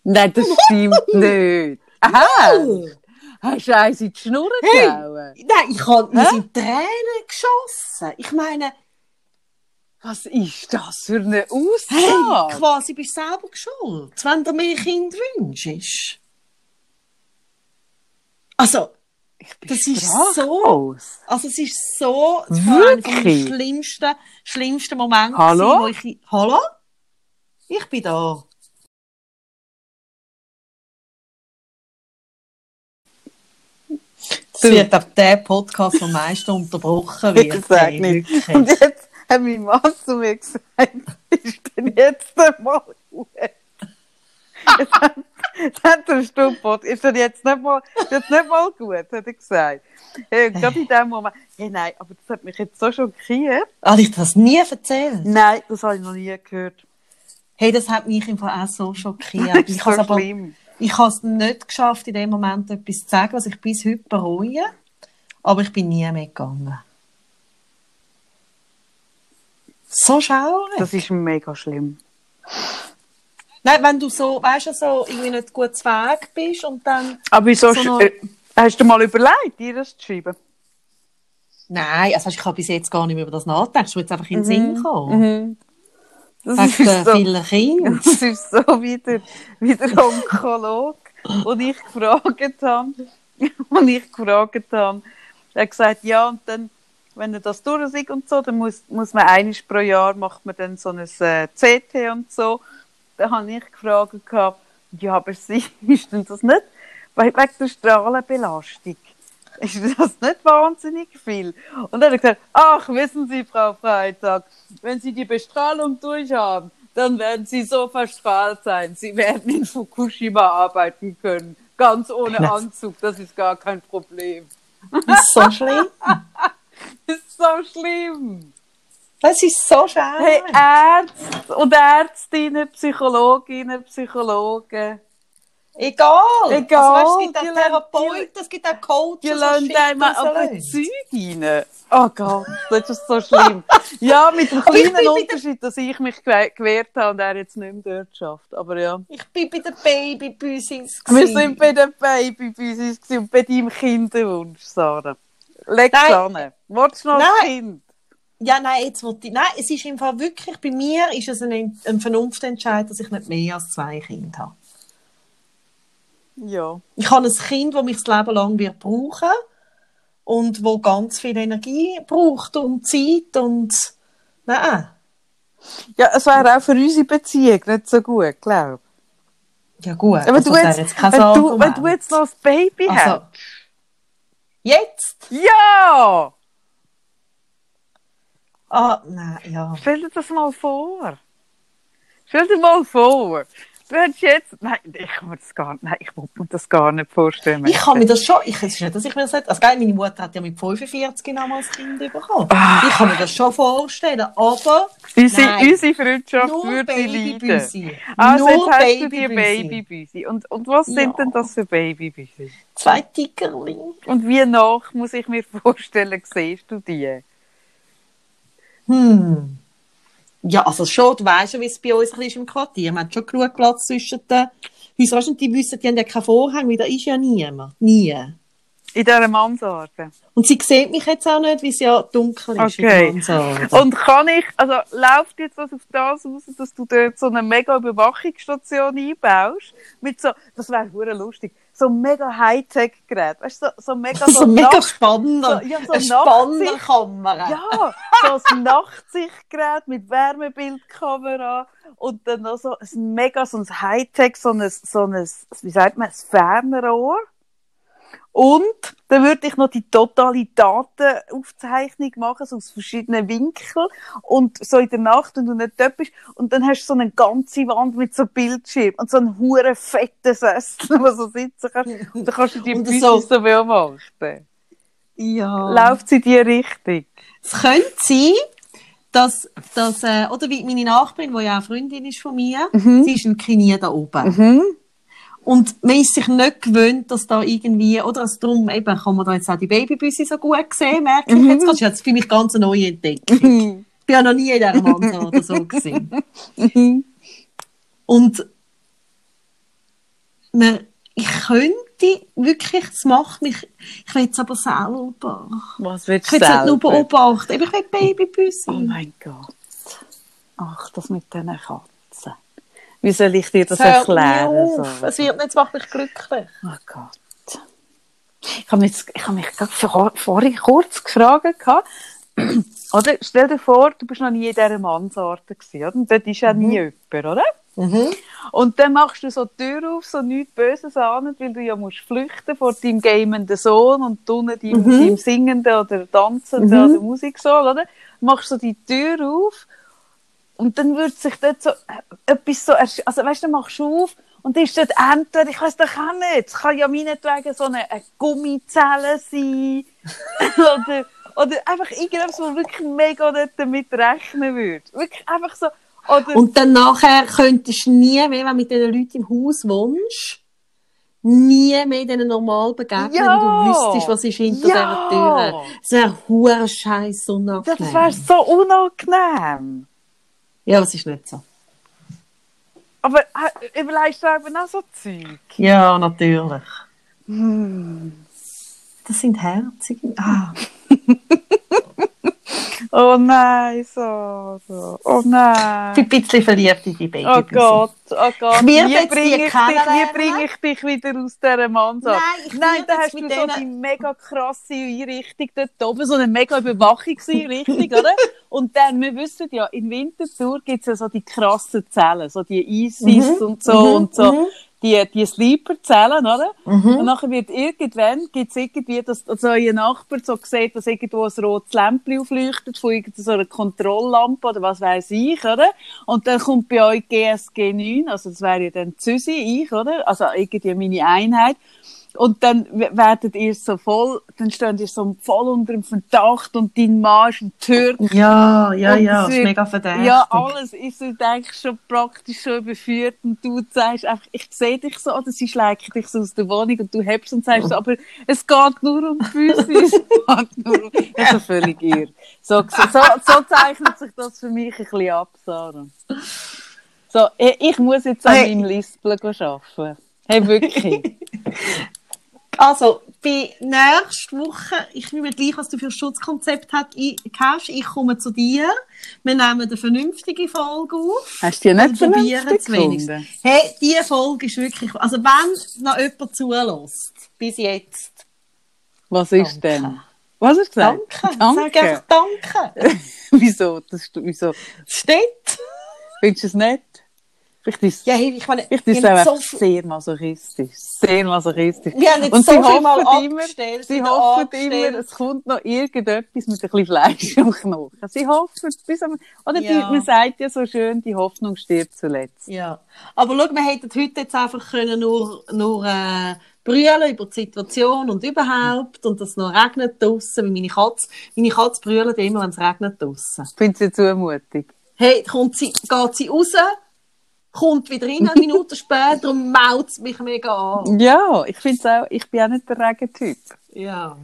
Nein, das stimmt nicht. Aha! Mal. Hast du eins in die Schnur Hey. gehauen? Nein, ich habe Hä? sind Tränen geschossen. Ich meine, Was ist das für eine hey, Aussage? quasi bist du selber schuld, wenn du mir Kind wünschst. Also, Ich bin das ist sprachlos. also es ist so das war einer Wirklich? schlimmsten, schlimmsten Momente, Hallo? wo ich... Hallo? Ich bin da. Es wird auf der Podcast am meisten unterbrochen wird. Ich sag Hey, nicht. Und jetzt mein Mann zu mir gesagt, ist denn jetzt einmal gut? Jetzt hat- jetzt hat der Stumpot, ist er jetzt nicht mal, jetzt nicht mal gut, hat er gesagt. Hey, gerade in dem Moment, hey, nein, aber das hat mich jetzt so schockiert. Habe ich das nie erzählt? Nein, das habe ich noch nie gehört. Hey, das hat mich im Fall auch so schockiert. Das Ich ist habe so aber ich habe es nicht geschafft, in dem Moment etwas zu sagen, was ich bis heute bereue. Aber ich bin nie mehr gegangen. So schaurig. Das ist mega schlimm. Nein, wenn du so, weißt du, so irgendwie nicht gut zu Weg bist und dann. Aber wieso, So äh, hast du mal überlegt, dir das zu schreiben? Nein, also ich habe bis jetzt gar nicht mehr über das nachgedacht. Mir jetzt einfach in den Sinn gekommen. Mhm. Das Wegen ist so. vielen Kinder. Das ist so wie der, wie der Onkolog, und ich gefragt habe, und ich gefragt habe, er hat gesagt, ja, und dann, wenn er das durch ist und so, dann muss, muss man einiges pro Jahr, macht man dann so ein äh, CT und so. Dann habe ich gefragt, gehabt, ja, aber ist denn das nicht, we- wegen der Strahlenbelastung, ist das nicht wahnsinnig viel? Und dann hat er gesagt, ach, wissen Sie, Frau Freitag, wenn Sie die Bestrahlung durchhaben, dann werden Sie so verstrahlt sein. Sie werden in Fukushima arbeiten können. Ganz ohne. Anzug, das ist gar kein Problem. Ist so schlimm. Das ist so schlimm. Das ist so schaurig. Hey, Ärzte und Ärztinnen, Psychologinnen, Psychologen, Egal. Egal, Also, weißt, es gibt auch Therapeuten, es gibt auch Coaches. die lassen so aber Leute. Zeug rein. Oh Gott, das ist so schlimm. Ja, mit dem kleinen Unterschied, dass ich mich gewe- gewehrt habe und er jetzt nicht mehr dort schafft. Aber ja. Ich bin bei den Babybüssis. Wir sind bei den Babybüsis und bei deinem Kinderwunsch, Sarah. Leg Nein. an. Wolltest du noch ein Nein. Kind? Ja, nein, jetzt wollte ich. Nein, es ist im Fall wirklich, bei mir ist es ein, ein Vernunftentscheid, dass ich nicht mehr als zwei Kinder habe. Ja. Ich habe ein Kind, das mich das Leben lang wird brauchen und wo ganz viel Energie braucht und Zeit und nein. Ja, es wäre auch für unsere Beziehung nicht so gut, glaube Ja gut, ich. Aber also du jetzt, jetzt wenn, du, wenn du jetzt noch ein Baby also, hast. jetzt? Ja! Ah, nein, ja. Stell dir das mal vor. Stell dir mal vor. Du hättest jetzt. Nein, ich kann mir das gar nicht. Nein, ich will mir das gar nicht vorstellen. Ich kann mir das schon, ich, es ist nicht, dass ich mir das nicht, also geil, meine Mutter hat ja mit 45 nochmals Kind bekommen. Ah. Ich kann mir das schon vorstellen, aber unsere, Nein. unsere Freundschaft nur würde leiden. Also nur jetzt hast du die Babybüsi. Und, und was Ja. sind denn das für Babybüsi? Zwei Tigerli. Und wie nach muss ich mir vorstellen, siehst du die? Hm. Ja, also schon, du weißt ja, wie es bei uns ist im Quartier. Wir haben schon genug Platz zwischen den Häusern. Die wissen, die haben ja keinen Vorhang, weil da ist ja niemand. Nie. In dieser Mansarde. Und sie sieht mich jetzt auch nicht, weil es ja dunkel ist Okay. in der Mansarde. Und kann ich, also läuft jetzt was auf das aus, dass du dort so eine mega Überwachungsstation einbaust? Mit so, das wäre hure lustig, so ein mega Hightech-Gerät. Weißt du, so, so mega so, so, mega Nacht- spannend. so- ja, so eine Nachtsicht- Spannerkamera. Ja, so ein Nachtsichtgerät mit Wärmebildkamera und dann noch so ein mega, so ein Hightech, so ein, so ein, wie sagt man, ein Fernrohr. Und dann würde ich noch die totale Datenaufzeichnung machen, so aus verschiedenen Winkeln. Und so in der Nacht, wenn du nicht dort bist. Und dann hast du so eine ganze Wand mit so Bildschirm und so einen huren fetten Sessel, wo du so sitzen kannst. Und dann kannst du die Bücher so- so beobachten. Ja. Läuft sie in die Richtung? Es könnte sein, dass, dass äh, oder wie meine Nachbarin, die ja auch Freundin ist von mir, sie ist ein Knie da oben. Mhm. Und man ist sich nicht gewöhnt, dass da irgendwie, oder also darum eben kann man da jetzt auch die Babybüsse so gut sehen, merke ich jetzt. Das ist jetzt für mich ganz eine neue Entdeckung. Ich bin ja noch nie in dieser Mansarde oder so gesehen. Und man, ich könnte wirklich, es macht mich, ich will es aber selber. Was willst Ich du will es nicht nur beobachten, aber ich will Babybüsse. Oh mein Gott. Ach, das mit diesen Katzen. Wie soll ich dir das hört erklären? So? Es wird nicht, es macht mich glücklich. Oh Gott. Ich habe mich, ich habe mich gerade vor, vorhin kurz gefragt, oder? Stell dir vor, du bist noch nie in dieser Mansarde gewesen, oder? Und dort ist ja nie jemand, oder? Und dann machst du so die Tür auf, so nichts Böses an, weil du ja musst flüchten vor deinem gamenden Sohn und unten deinem, deinem singenden oder tanzenden oder Musiksohn, oder? Machst so die Tür auf und dann wird sich dort so äh, etwas so, also weißt du, dann machst du auf und dann ist dort entweder, ich weiß doch auch nicht, es kann ja meinetwegen so eine, eine Gummizelle sein oder, oder einfach irgendetwas, wo wirklich mega nicht damit rechnen würde. Wirklich einfach so, oder Und dann nachher könntest du nie mehr, wenn du mit diesen Leuten im Haus wohnst, nie mehr denen normal begegnen, Ja. weil du wüsstest, was ist hinter Ja. dieser Tür. Das wäre hure scheiß unangenehm. das wäre so unangenehm. Ja, das ist nicht so. Aber äh, überlegst du eben auch so Zeug? Ja, natürlich. Hm. Das sind herzige. Ah. Oh nein, so, so. Oh nein. Ich bin ein bisschen verliebt in die Oh Babybüsse. Gott, oh Gott. Wie bringe ich, dich, wie bringe ich dich wieder aus dieser Mansarde? Nein, Nein, da hast du so denen- die mega krasse Einrichtung dort oben, so eine mega Überwachungseinrichtung, oder? Und dann, wir wissen ja, in Winterthur gibt es ja so die krassen Zellen, so die ISIS und so und so. Die, die Sleeper-Zellen, oder? Und nachher wird irgendwann, gibt's irgendwie, dass, dass euer Nachbar so sieht, dass irgendwo ein rotes Lämpchen aufleuchtet von irgendeiner so Kontrolllampe oder was weiß ich, oder? Und dann kommt bei euch GSG 9, also das wäre ja dann Züsi, ich, oder? Also irgendwie meine Einheit. Und dann werdet ihr so voll, dann steht ihr so voll unter dem Verdacht und dein Mann ist ein Türk. Ja, ja, ja, das ist mega verdächtig. Ja, alles ist so, denke ich, schon praktisch schon überführt und du sagst einfach, ich sehe dich so, oder sie schlägt dich so aus der Wohnung und du hebst und sagst so, aber es geht nur um Füße. es geht nur um, also völlig irr. So, so, so zeichnet sich das für mich ein bisschen ab, Sarah. So, ich ich muss jetzt an Hey. meinem Lispeln arbeiten. Hey, wirklich. Also, bei nächste Woche, ich nehme gleich, was du für ein Schutzkonzept hast, ich, komme zu dir. Wir nehmen eine vernünftige Folge auf. Hast du die nicht probieren vernünftig gefunden? Hey, diese Folge ist wirklich, also wenn noch jemand zulässt, bis jetzt, Was ist Danke. denn? Was du gesagt? danke. Sag einfach danke. wieso? Das, ist- wieso? Es steht. Findest du es nicht? Vielleicht ist Ja, hey, ich meine, Vielleicht ist es wir auch so, sehr masochistisch. Sehr masochistisch. wir haben jetzt Und so sie mal hoffen immer, abgestellt, sie hoffen abgestellt. immer, es kommt noch irgendetwas mit ein bisschen Fleisch am Knochen. Sie hoffen, bis am, oder die, Ja. man sagt ja so schön, die Hoffnung stirbt zuletzt. Ja, aber schau, wir hätten heute jetzt einfach können nur, nur äh, brüllen über die Situation und überhaupt und dass es noch regnet draussen, meine Katze, meine Katze brüllt immer, wenn es regnet draussen. Findest du zumutig? Hey, kommt sie, geht sie raus, kommt wieder rein, eine Minute später und maut mich mega an. Ja, ich finde auch, ich bin auch nicht der Regentyp. Ja.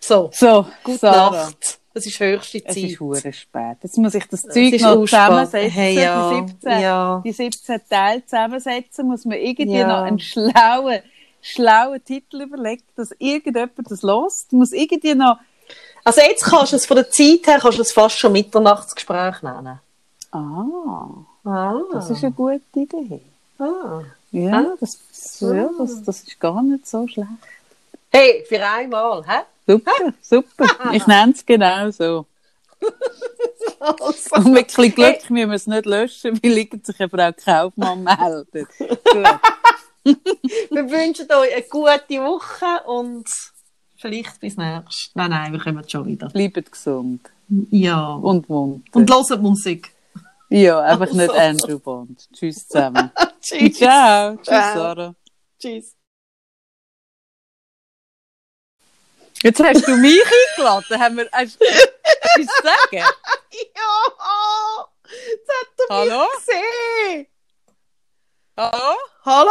So, So, gute Sarah, Nacht. Es ist höchste Es Zeit. ist hure spät. Jetzt muss ich das Zeug noch zusammensetzen. Hey, ja, die, 17, ja. die 17 Teile zusammensetzen, muss man irgendwie Ja. noch einen schlauen, schlauen Titel überlegen, dass irgendjemand das lost. Muss irgendwie noch, Also jetzt kannst du es von der Zeit her, kannst du es fast schon Mitternachtsgespräch nennen. ah, Ah. das ist eine gute Idee. ah. Ja, Ah. das, ja das, das ist gar nicht so schlecht. Hey, für einmal, hä? Super, super. Ich nenne es genau so. Also. Und mit ein bisschen Glück müssen wir es nicht löschen, weil liegt sich eine Frau Kaufmann meldet. Wir wünschen euch eine gute Woche und vielleicht bis nächstes. Nein, nein, wir kommen schon wieder. Bleibt gesund Ja. und munter. Und hört Musik. Ja, einfach nicht Also. Andrew Bond. Tschüss zusammen. Tschüss. Ciao. Tschüss, Ciao. Sarah. Tschüss. Jetzt hast du mich eingeladen. Haben wir, hast, etwas zu sagen? Ja! Jetzt hat er Hallo? mich gesehen! Hallo? Hallo?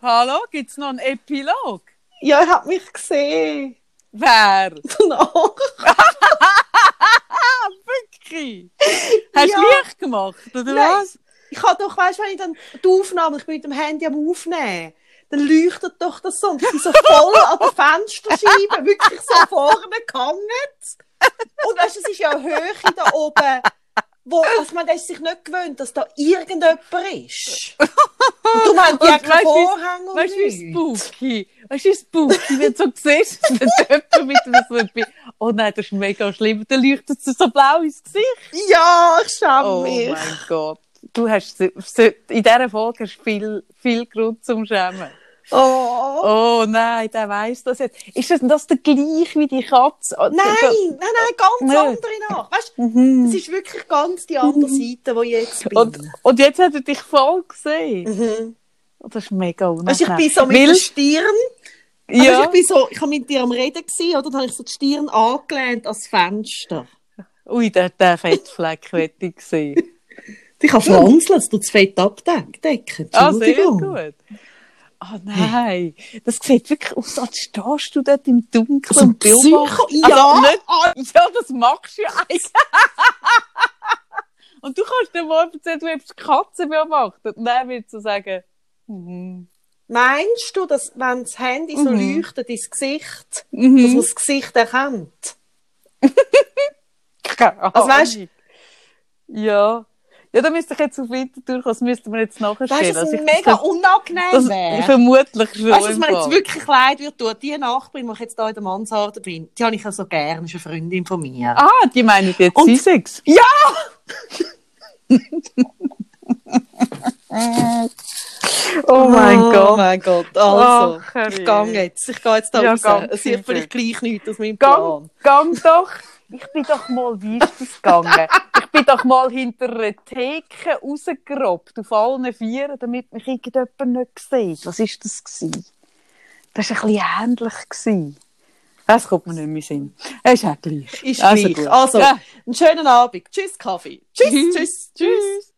Hallo? Gibt es noch einen Epilog? Ja, er hat mich gesehen. Wer? Danach. Wirklich? Hast du Ja. Licht gemacht, oder Nein. was? Ich habe doch, weißt du, wenn ich dann die Aufnahme, ich bin mit dem Handy am Aufnehmen, dann leuchtet doch das so. Und ich bin so voll an der Fensterscheibe, wirklich so vorne gehangen. Und weißt du, es ist ja eine Höhe da oben, wo, also man ist sich nicht gewöhnt, dass da irgendjemand ist. Und die Und ja du, wie- Vorhang und Weißt du, wie spooky? Weißt du, wie spooky, wenn du so siehst, dass jemand mit einem so etwas- Oh nein, das ist mega schlimm. Dann leuchtet es so blau ins Gesicht. Ja, ich schäme Oh mich. mein Gott. Du hast, in dieser Folge hast du viel, viel Grund zum Schämen. Oh. Oh nein, der weiss das jetzt. Ist das, das der gleich wie die Katze? Nein, nein, nein, ganz Nicht. andere nach. Weißt du, Mhm. es ist wirklich ganz die andere Seite, wo ich jetzt bin. Und, und jetzt hat er dich voll gesehen. mhm. Oh, das ist mega unangenehm. Weißt, du, ich bin so mit Weil- der Stirn, ja. ja, ich bin so, ich habe mit dir am Reden gewesen, oder? Dann habe ich so die Stirn angelehnt ans Fenster. Ui, der, der Fettfleck hätte ich gesehen. Ich kann franzeln, es tut das Fett abdecken. Ah, sehr Entschuldigung. Gut. Oh nein, das sieht wirklich aus, als stehst du dort im Dunkeln So ein und beobachtest. Ja. Also nicht, ja, das machst du ja eigentlich. und du kannst dir mal erzählen, du hast die Katze beobachtet. Dann würdest du sagen, mhm. Meinst du, dass wenn das Handy so Mhm. leuchtet ins Gesicht, dass Mhm. man das Gesicht erkennt? Also Ahnung. Ja. Ja, da müsste ich jetzt auf Winterthur kommen, das müssten wir jetzt Also es ich- mega das, unangenehm das, wäre? vermutlich schon. Weißt du, dass im mir jetzt wirklich leid wird tun? Die Nachbarin, die ich jetzt hier in der Mansarde bin, die habe ich ja so gern, ist eine Freundin von mir. Ah, die meinen jetzt Und- Sussex. Ja! Oh mein oh Gott. mein Gott. Also, Ach, ich gehe jetzt. Ich gehe jetzt da Ja, raus. Es wird vielleicht gleich nichts aus meinem Plan. Gang, gang doch. Ich bin doch mal, wie ist das gegangen? ich bin doch mal hinter einer Theke rausgerobbt, auf allen Vieren, damit mich irgendjemand nicht sieht. Was ist das gewesen? Das war ein bisschen ähnlich. Gewesen. Das kommt mir nicht mehr Sinn. Es ist auch gleich. Ist Also gleich. Also, Ja. einen schönen Abend. Tschüss, Kaffee. Tschüss, tschüss, tschüss. Tschüss.